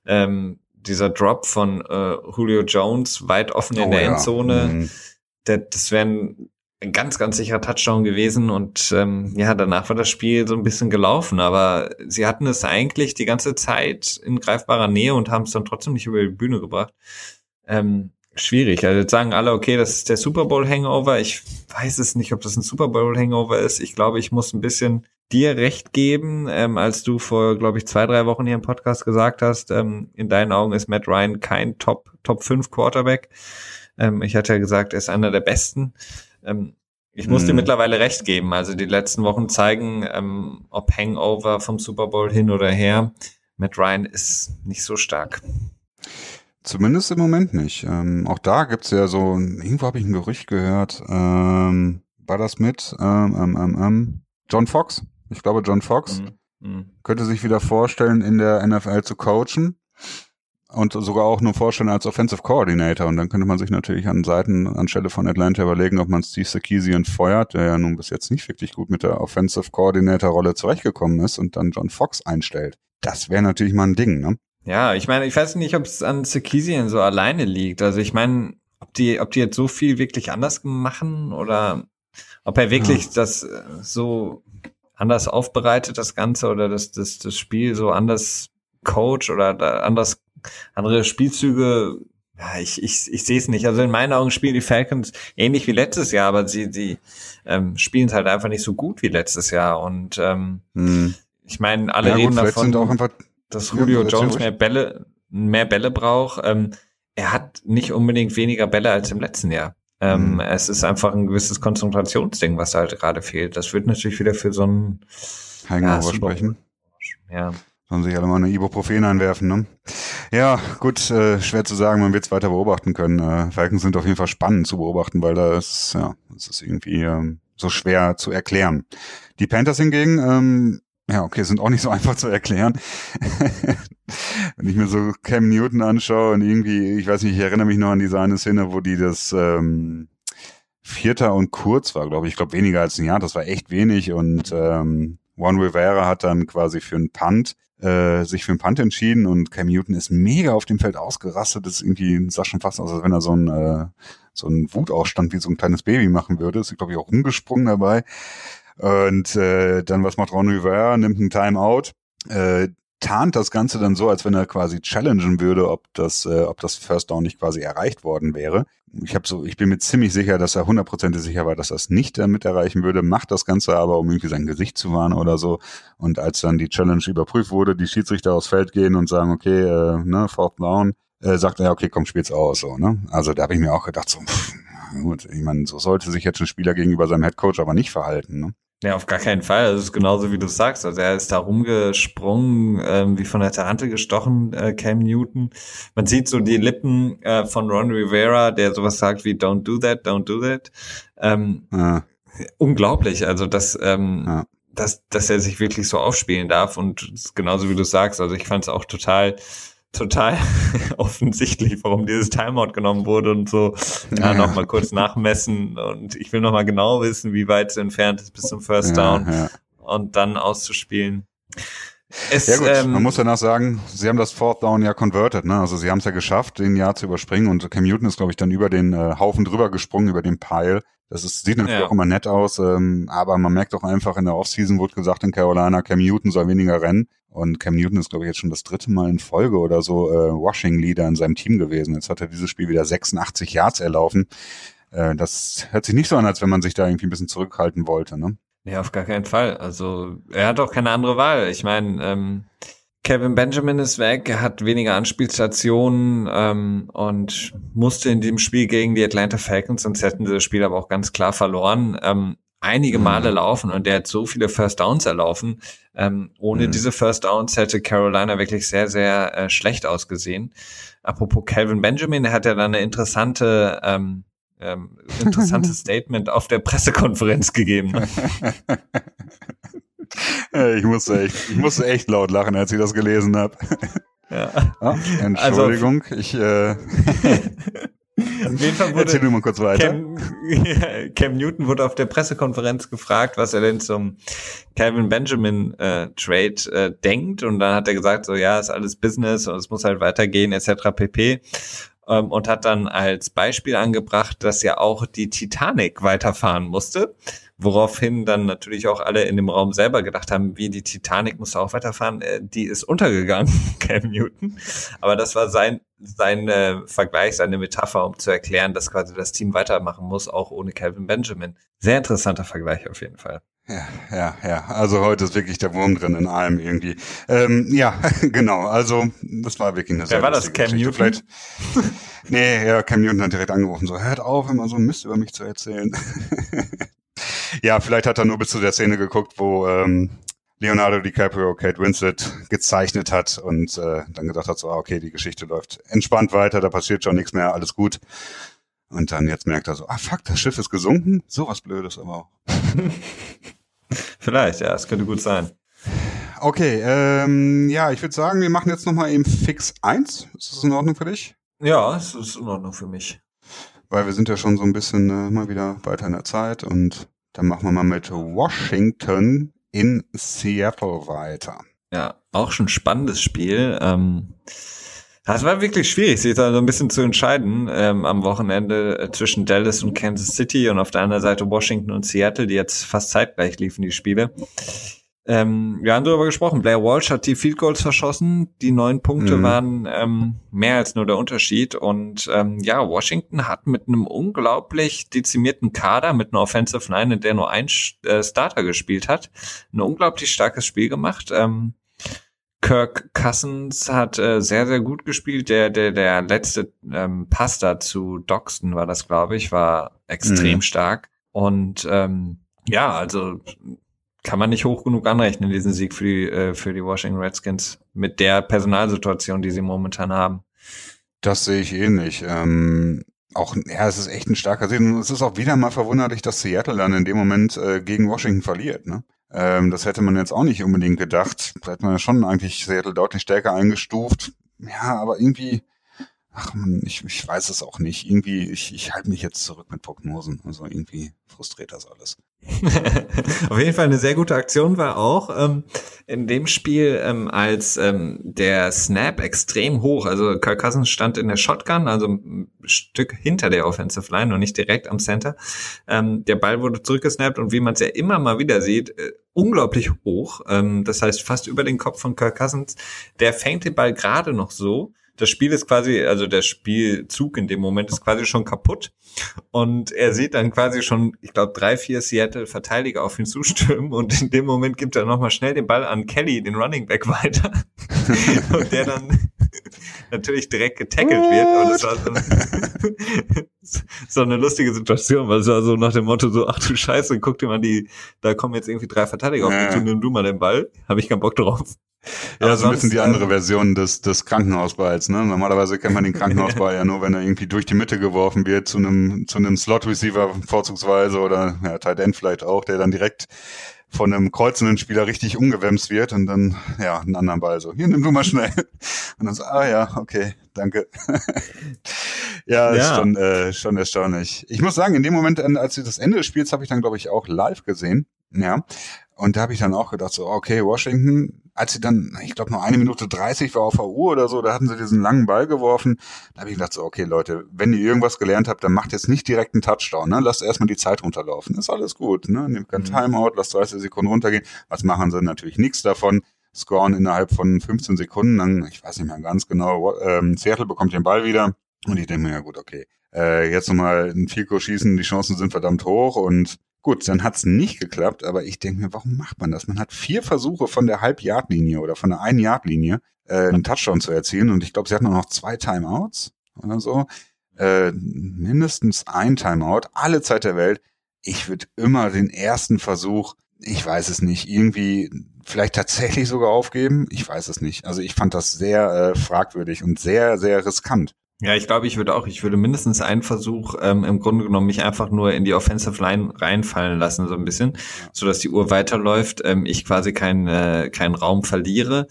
ähm, dieser Drop von äh, Julio Jones weit offen in oh, der ja. Endzone. Mhm. Der, das wäre ein, ein ganz, ganz sicherer Touchdown gewesen und ähm, ja, danach war das Spiel so ein bisschen gelaufen, aber sie hatten es eigentlich die ganze Zeit in greifbarer Nähe und haben es dann trotzdem nicht über die Bühne gebracht. Ähm, schwierig. Also jetzt sagen alle, okay, das ist der Super Bowl Hangover. Ich weiß es nicht, ob das ein Super Bowl Hangover ist. Ich glaube, ich muss ein bisschen dir recht geben, ähm, als du vor, glaube ich, zwei, drei Wochen hier im Podcast gesagt hast, ähm, in deinen Augen ist Matt Ryan kein Top, Top 5 Quarterback. Ähm, ich hatte ja gesagt, er ist einer der besten. Ähm, ich muss hm. dir mittlerweile recht geben. Also die letzten Wochen zeigen, ähm, ob Hangover vom Super Bowl hin oder her. Matt Ryan ist nicht so stark. Zumindest im Moment nicht. Ähm, auch da gibt's ja so, irgendwo habe ich ein Gerücht gehört, ähm, war das mit ähm, ähm, ähm, ähm John Fox? Ich glaube, John Fox mhm. Mhm. könnte sich wieder vorstellen, in der NFL zu coachen und sogar auch nur vorstellen als Offensive Coordinator. Und dann könnte man sich natürlich an Seiten, anstelle von Atlanta überlegen, ob man Steve Sarkisian feuert, der ja nun bis jetzt nicht wirklich gut mit der Offensive Coordinator Rolle zurechtgekommen ist und dann John Fox einstellt. Das wäre natürlich mal ein Ding, ne? Ja, ich meine, ich weiß nicht, ob es an Sarkisian so alleine liegt. Also ich meine, ob die, ob die jetzt so viel wirklich anders machen oder ob er wirklich ja. das äh, so anders aufbereitet, das Ganze, oder das, das, das Spiel so anders coach oder anders andere Spielzüge. Ja, ich, ich, ich sehe es nicht. Also in meinen Augen spielen die Falcons ähnlich wie letztes Jahr, aber sie, sie ähm, spielen es halt einfach nicht so gut wie letztes Jahr. Und ähm, hm. ich meine, alle ja, reden gut, davon. Sind auch einfach dass Julio Jones mehr Bälle, mehr Bälle braucht. Ähm, er hat nicht unbedingt weniger Bälle als im letzten Jahr. Ähm, mhm. Es ist einfach ein gewisses Konzentrationsding, was halt gerade fehlt. Das wird natürlich wieder für so ein Hangover ja, sprechen. Ja. Sollen sich alle mal eine Ibuprofen einwerfen, ne? Ja, gut, äh, schwer zu sagen, man wird es weiter beobachten können. Äh, Falcons sind auf jeden Fall spannend zu beobachten, weil da ist, ja, es ist irgendwie ähm, so schwer zu erklären. Die Panthers hingegen, ähm, ja, okay, sind auch nicht so einfach zu erklären. Wenn ich mir so Cam Newton anschaue und irgendwie, ich weiß nicht, ich erinnere mich noch an diese eine Szene, wo die das ähm, Vierter und kurz war, glaube ich. Ich glaube weniger als ein Jahr, das war echt wenig und ähm, Juan Rivera hat dann quasi für einen Punt äh, sich für einen Punt entschieden und Cam Newton ist mega auf dem Feld ausgerastet. Das ist irgendwie, sah schon fast aus, als wenn er so ein, äh, so ein Wutausstand wie so ein kleines Baby machen würde. Ist, glaube ich, auch umgesprungen dabei. Und äh, dann, was macht Ron Rivera? Nimmt einen Timeout, äh, tarnt das Ganze dann so, als wenn er quasi challengen würde, ob das, äh, ob das First Down nicht quasi erreicht worden wäre. Ich habe so, ich bin mir ziemlich sicher, dass er hundertprozentig sicher war, dass er es nicht damit erreichen würde, macht das Ganze aber, um irgendwie sein Gesicht zu wahren oder so. Und als dann die Challenge überprüft wurde, die Schiedsrichter aufs Feld gehen und sagen, okay, äh, ne, Fourth Down, äh, sagt er, okay, komm, spiel's aus, so, ne? Also da habe ich mir auch gedacht, so, pff, gut, ich meine, so sollte sich jetzt ein Spieler gegenüber seinem Headcoach aber nicht verhalten, ne? Ja, auf gar keinen Fall. Das ist genauso wie du sagst. Also er ist da rumgesprungen, ähm, wie von der Tarantel gestochen, äh, Cam Newton. Man sieht so die Lippen äh, von Ron Rivera, der sowas sagt wie Don't do that, don't do that. Ähm, ja. Unglaublich. Also dass, ähm, ja. dass, dass er sich wirklich so aufspielen darf und genauso wie du sagst. Also ich fand es auch total total offensichtlich, warum dieses Timeout genommen wurde und so ja, noch mal kurz nachmessen und ich will noch mal genau wissen, wie weit es entfernt ist bis zum First Down ja, ja. und dann auszuspielen. Es, ja gut, ähm, man muss danach sagen, sie haben das Fourth Down ja converted, ne? Also sie haben es ja geschafft, den Jahr zu überspringen und Cam Newton ist, glaube ich, dann über den äh, Haufen drüber gesprungen, über den Pile. Das ist, sieht natürlich ja. auch immer nett aus, ähm, aber man merkt auch einfach, in der Offseason wurde gesagt in Carolina, Cam Newton soll weniger rennen. Und Cam Newton ist, glaube ich, jetzt schon das dritte Mal in Folge oder so äh, Washing-Leader in seinem Team gewesen. Jetzt hat er dieses Spiel wieder 86 Yards erlaufen. Äh, das hört sich nicht so an, als wenn man sich da irgendwie ein bisschen zurückhalten wollte. Ne? Nee, auf gar keinen Fall. Also er hat auch keine andere Wahl. Ich meine, ähm, Kevin Benjamin ist weg, er hat weniger Anspielstationen ähm, und musste in dem Spiel gegen die Atlanta Falcons, sonst hätten sie das Spiel aber auch ganz klar verloren, ähm, einige mhm. Male laufen und der hat so viele First Downs erlaufen. Ähm, ohne mhm. diese First Downs hätte Carolina wirklich sehr, sehr äh, schlecht ausgesehen. Apropos Calvin Benjamin, er hat ja dann eine interessante ähm, ähm, interessantes Statement auf der Pressekonferenz gegeben. ich musste echt, ich musste echt laut lachen, als ich das gelesen habe. Ja. Ah, Entschuldigung, also, ich äh, Auf jeden Fall wurde Erzähl mal kurz weiter. Cam, Cam, Newton wurde auf der Pressekonferenz gefragt, was er denn zum Calvin Benjamin äh, Trade äh, denkt. Und dann hat er gesagt, so ja, ist alles Business und es muss halt weitergehen, etc. pp ähm, und hat dann als Beispiel angebracht, dass ja auch die Titanic weiterfahren musste, woraufhin dann natürlich auch alle in dem Raum selber gedacht haben, wie die Titanic musste auch weiterfahren, äh, die ist untergegangen, Cam Newton. Aber das war sein sein äh, Vergleich, seine Metapher, um zu erklären, dass quasi das Team weitermachen muss, auch ohne Calvin Benjamin. Sehr interessanter Vergleich auf jeden Fall. Ja, ja, ja. Also heute ist wirklich der Wurm drin in allem irgendwie. Ähm, ja, genau. Also das war wirklich eine sehr Wer war das? Cam Newton? Vielleicht, nee, ja, Cam Newton hat direkt angerufen, so, hört auf, immer so Mist über mich zu erzählen. ja, vielleicht hat er nur bis zu der Szene geguckt, wo ähm, Leonardo DiCaprio Kate Winslet gezeichnet hat und äh, dann gesagt hat, so, ah, okay, die Geschichte läuft entspannt weiter, da passiert schon nichts mehr, alles gut. Und dann jetzt merkt er so, ah fuck, das Schiff ist gesunken. Sowas Blödes aber auch. Vielleicht, ja, es könnte gut sein. Okay, ähm, ja, ich würde sagen, wir machen jetzt nochmal eben Fix 1. Ist das in Ordnung für dich? Ja, es ist in Ordnung für mich. Weil wir sind ja schon so ein bisschen äh, mal wieder weiter in der Zeit und dann machen wir mal mit Washington in Seattle weiter. Ja, auch schon spannendes Spiel. Ähm, das war wirklich schwierig, sich da so ein bisschen zu entscheiden ähm, am Wochenende äh, zwischen Dallas und Kansas City und auf der anderen Seite Washington und Seattle, die jetzt fast zeitgleich liefen, die Spiele. Ähm, wir haben darüber gesprochen. Blair Walsh hat die Field Goals verschossen. Die neun Punkte mhm. waren ähm, mehr als nur der Unterschied. Und ähm, ja, Washington hat mit einem unglaublich dezimierten Kader, mit einer Offensive Line, in der nur ein äh, Starter gespielt hat, ein unglaublich starkes Spiel gemacht. Ähm, Kirk Cousins hat äh, sehr, sehr gut gespielt. Der, der, der letzte ähm, Pass da zu Doxton war das, glaube ich, war extrem mhm. stark. Und ähm, ja, also kann man nicht hoch genug anrechnen, diesen Sieg für die, äh, für die Washington Redskins mit der Personalsituation, die sie momentan haben. Das sehe ich ähnlich. Ähm, auch, ja, es ist echt ein starker Sieg. Und es ist auch wieder mal verwunderlich, dass Seattle dann in dem Moment äh, gegen Washington verliert. Ne? Ähm, das hätte man jetzt auch nicht unbedingt gedacht. Da hätte man ja schon eigentlich Seattle deutlich stärker eingestuft. Ja, aber irgendwie, ach man, ich, ich weiß es auch nicht. Irgendwie, ich, ich halte mich jetzt zurück mit Prognosen. Also irgendwie frustriert das alles. Auf jeden Fall eine sehr gute Aktion war auch ähm, in dem Spiel, ähm, als ähm, der Snap extrem hoch, also Kirk Cousins stand in der Shotgun, also ein Stück hinter der Offensive Line und nicht direkt am Center. Ähm, der Ball wurde zurückgesnappt und wie man es ja immer mal wieder sieht, äh, unglaublich hoch. Ähm, das heißt fast über den Kopf von Kirk Cousins. Der fängt den Ball gerade noch so das Spiel ist quasi, also der Spielzug in dem Moment ist quasi schon kaputt. Und er sieht dann quasi schon, ich glaube, drei, vier Seattle-Verteidiger auf ihn zustürmen. Und in dem Moment gibt er nochmal schnell den Ball an Kelly, den Running Back, weiter. und der dann natürlich direkt getackelt wird. Und es war so, so eine lustige Situation, weil es war so nach dem Motto so, ach du Scheiße, guck dir mal die, da kommen jetzt irgendwie drei Verteidiger auf mich zu, nimm du mal den Ball. Habe ich keinen Bock drauf. Ja, Aber so ein bisschen die andere Version des, des Krankenhausballs. Ne? Normalerweise kennt man den Krankenhausball ja nur, wenn er irgendwie durch die Mitte geworfen wird zu einem zu einem Slot-Receiver vorzugsweise oder ja, Tight End vielleicht auch, der dann direkt von einem kreuzenden Spieler richtig umgewämst wird und dann, ja, einen anderen Ball so, hier, nimm du mal schnell. Und dann so, ah ja, okay, danke. ja, ja, ist schon, äh, schon erstaunlich. Ich muss sagen, in dem Moment, als sie das Ende des Spiels habe ich dann, glaube ich, auch live gesehen. Ja. Und da habe ich dann auch gedacht, so, okay, Washington, als sie dann, ich glaube, noch eine Minute dreißig war auf der Uhr oder so, da hatten sie diesen langen Ball geworfen. Da habe ich gedacht, so, okay, Leute, wenn ihr irgendwas gelernt habt, dann macht jetzt nicht direkt einen Touchdown, ne? Lasst erstmal die Zeit runterlaufen. Ist alles gut, ne? Nehmt kein mhm. Timeout, lasst 30 Sekunden runtergehen. Was machen sie? Natürlich nichts davon. Scoren innerhalb von 15 Sekunden, dann, ich weiß nicht mehr ganz genau, ähm, Seattle bekommt den Ball wieder. Und ich denke mir, ja gut, okay, äh, jetzt nochmal ein Fico schießen, die Chancen sind verdammt hoch und Gut, dann hat's nicht geklappt, aber ich denke mir, warum macht man das? Man hat vier Versuche von der Halb-Yard-Linie oder von der Ein-Yard-Linie äh, einen Touchdown zu erzielen und ich glaube, sie hatten auch noch zwei Timeouts oder so. Äh, mindestens ein Timeout, alle Zeit der Welt. Ich würde immer den ersten Versuch, ich weiß es nicht, irgendwie vielleicht tatsächlich sogar aufgeben. Ich weiß es nicht. Also ich fand das sehr äh, fragwürdig und sehr, sehr riskant. Ja, ich glaube, ich würde auch, ich würde mindestens einen Versuch ähm, im Grunde genommen mich einfach nur in die Offensive Line reinfallen lassen, so ein bisschen, so dass die Uhr weiterläuft, ähm, ich quasi keinen äh, keinen Raum verliere.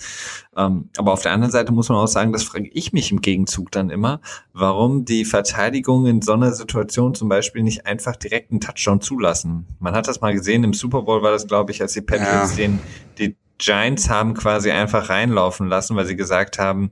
Ähm, aber auf der anderen Seite muss man auch sagen, das frage ich mich im Gegenzug dann immer, warum die Verteidigung in so einer Situation zum Beispiel nicht einfach direkt einen Touchdown zulassen. Man hat das mal gesehen, im Super Bowl war das, glaube ich, als die Patriots ja. den die Giants haben quasi einfach reinlaufen lassen, weil sie gesagt haben,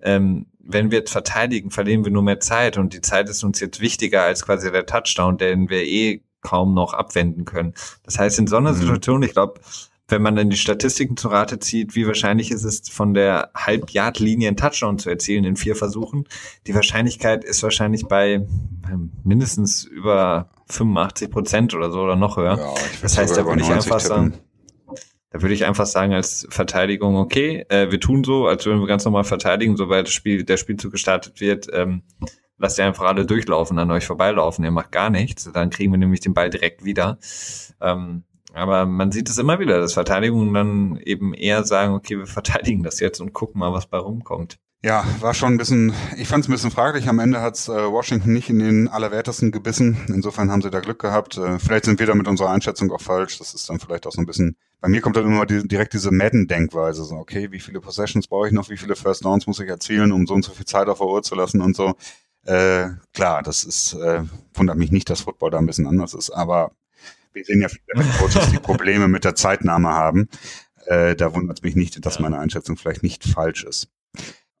ähm, wenn wir jetzt verteidigen, verlieren wir nur mehr Zeit und die Zeit ist uns jetzt wichtiger als quasi der Touchdown, den wir eh kaum noch abwenden können. Das heißt, in so einer mhm. Situation, ich glaube, wenn man dann die Statistiken zu Rate zieht, wie wahrscheinlich ist es, von der Halb-Yard-Linie einen Touchdown zu erzielen in vier Versuchen, die Wahrscheinlichkeit ist wahrscheinlich bei mindestens über 85 Prozent oder so oder noch höher. Ja, das heißt, da würde ich einfach tippen. sagen, da würde ich einfach sagen als Verteidigung, okay, äh, wir tun so, als würden wir ganz normal verteidigen, sobald das Spiel, der Spielzug gestartet wird, ähm, lasst ihr einfach alle durchlaufen, an euch vorbeilaufen, ihr macht gar nichts, dann kriegen wir nämlich den Ball direkt wieder. Ähm, aber man sieht es immer wieder, dass Verteidigungen dann eben eher sagen, okay, wir verteidigen das jetzt und gucken mal, was bei rumkommt. Ja, war schon ein bisschen, ich fand es ein bisschen fraglich. Am Ende hat's äh, Washington nicht in den Allerwertesten gebissen. Insofern haben sie da Glück gehabt. Äh, vielleicht sind wir da mit unserer Einschätzung auch falsch. Das ist dann vielleicht auch so ein bisschen, bei mir kommt dann immer die, direkt diese Madden-Denkweise. So, okay, wie viele Possessions brauche ich noch, wie viele First Downs muss ich erzielen, um so und so viel Zeit auf der Uhr zu lassen und so. Äh, klar, das ist, äh, wundert mich nicht, dass Football da ein bisschen anders ist, aber wir sehen ja viele Coaches, die Probleme mit der Zeitnahme haben. Äh, da wundert es mich nicht, dass meine Einschätzung vielleicht nicht falsch ist.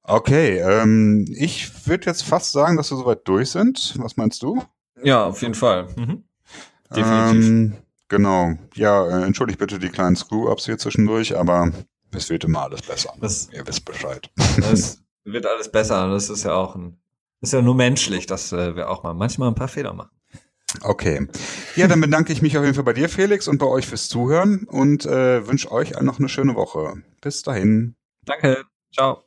Okay, ähm, ich würde jetzt fast sagen, dass wir soweit durch sind. Was meinst du? Ja, auf jeden Fall. Mhm. Definitiv. Ähm, genau. Ja, äh, entschuldigt bitte die kleinen Screw-Ups hier zwischendurch, aber es wird immer alles besser. Das, Ihr wisst Bescheid. Es wird alles besser. Das ist ja auch ein, ist ja nur menschlich, dass äh, wir auch mal manchmal ein paar Fehler machen. Okay. Ja, dann bedanke ich mich auf jeden Fall bei dir, Felix, und bei euch fürs Zuhören und äh, wünsche euch noch eine schöne Woche. Bis dahin. Danke. Ciao.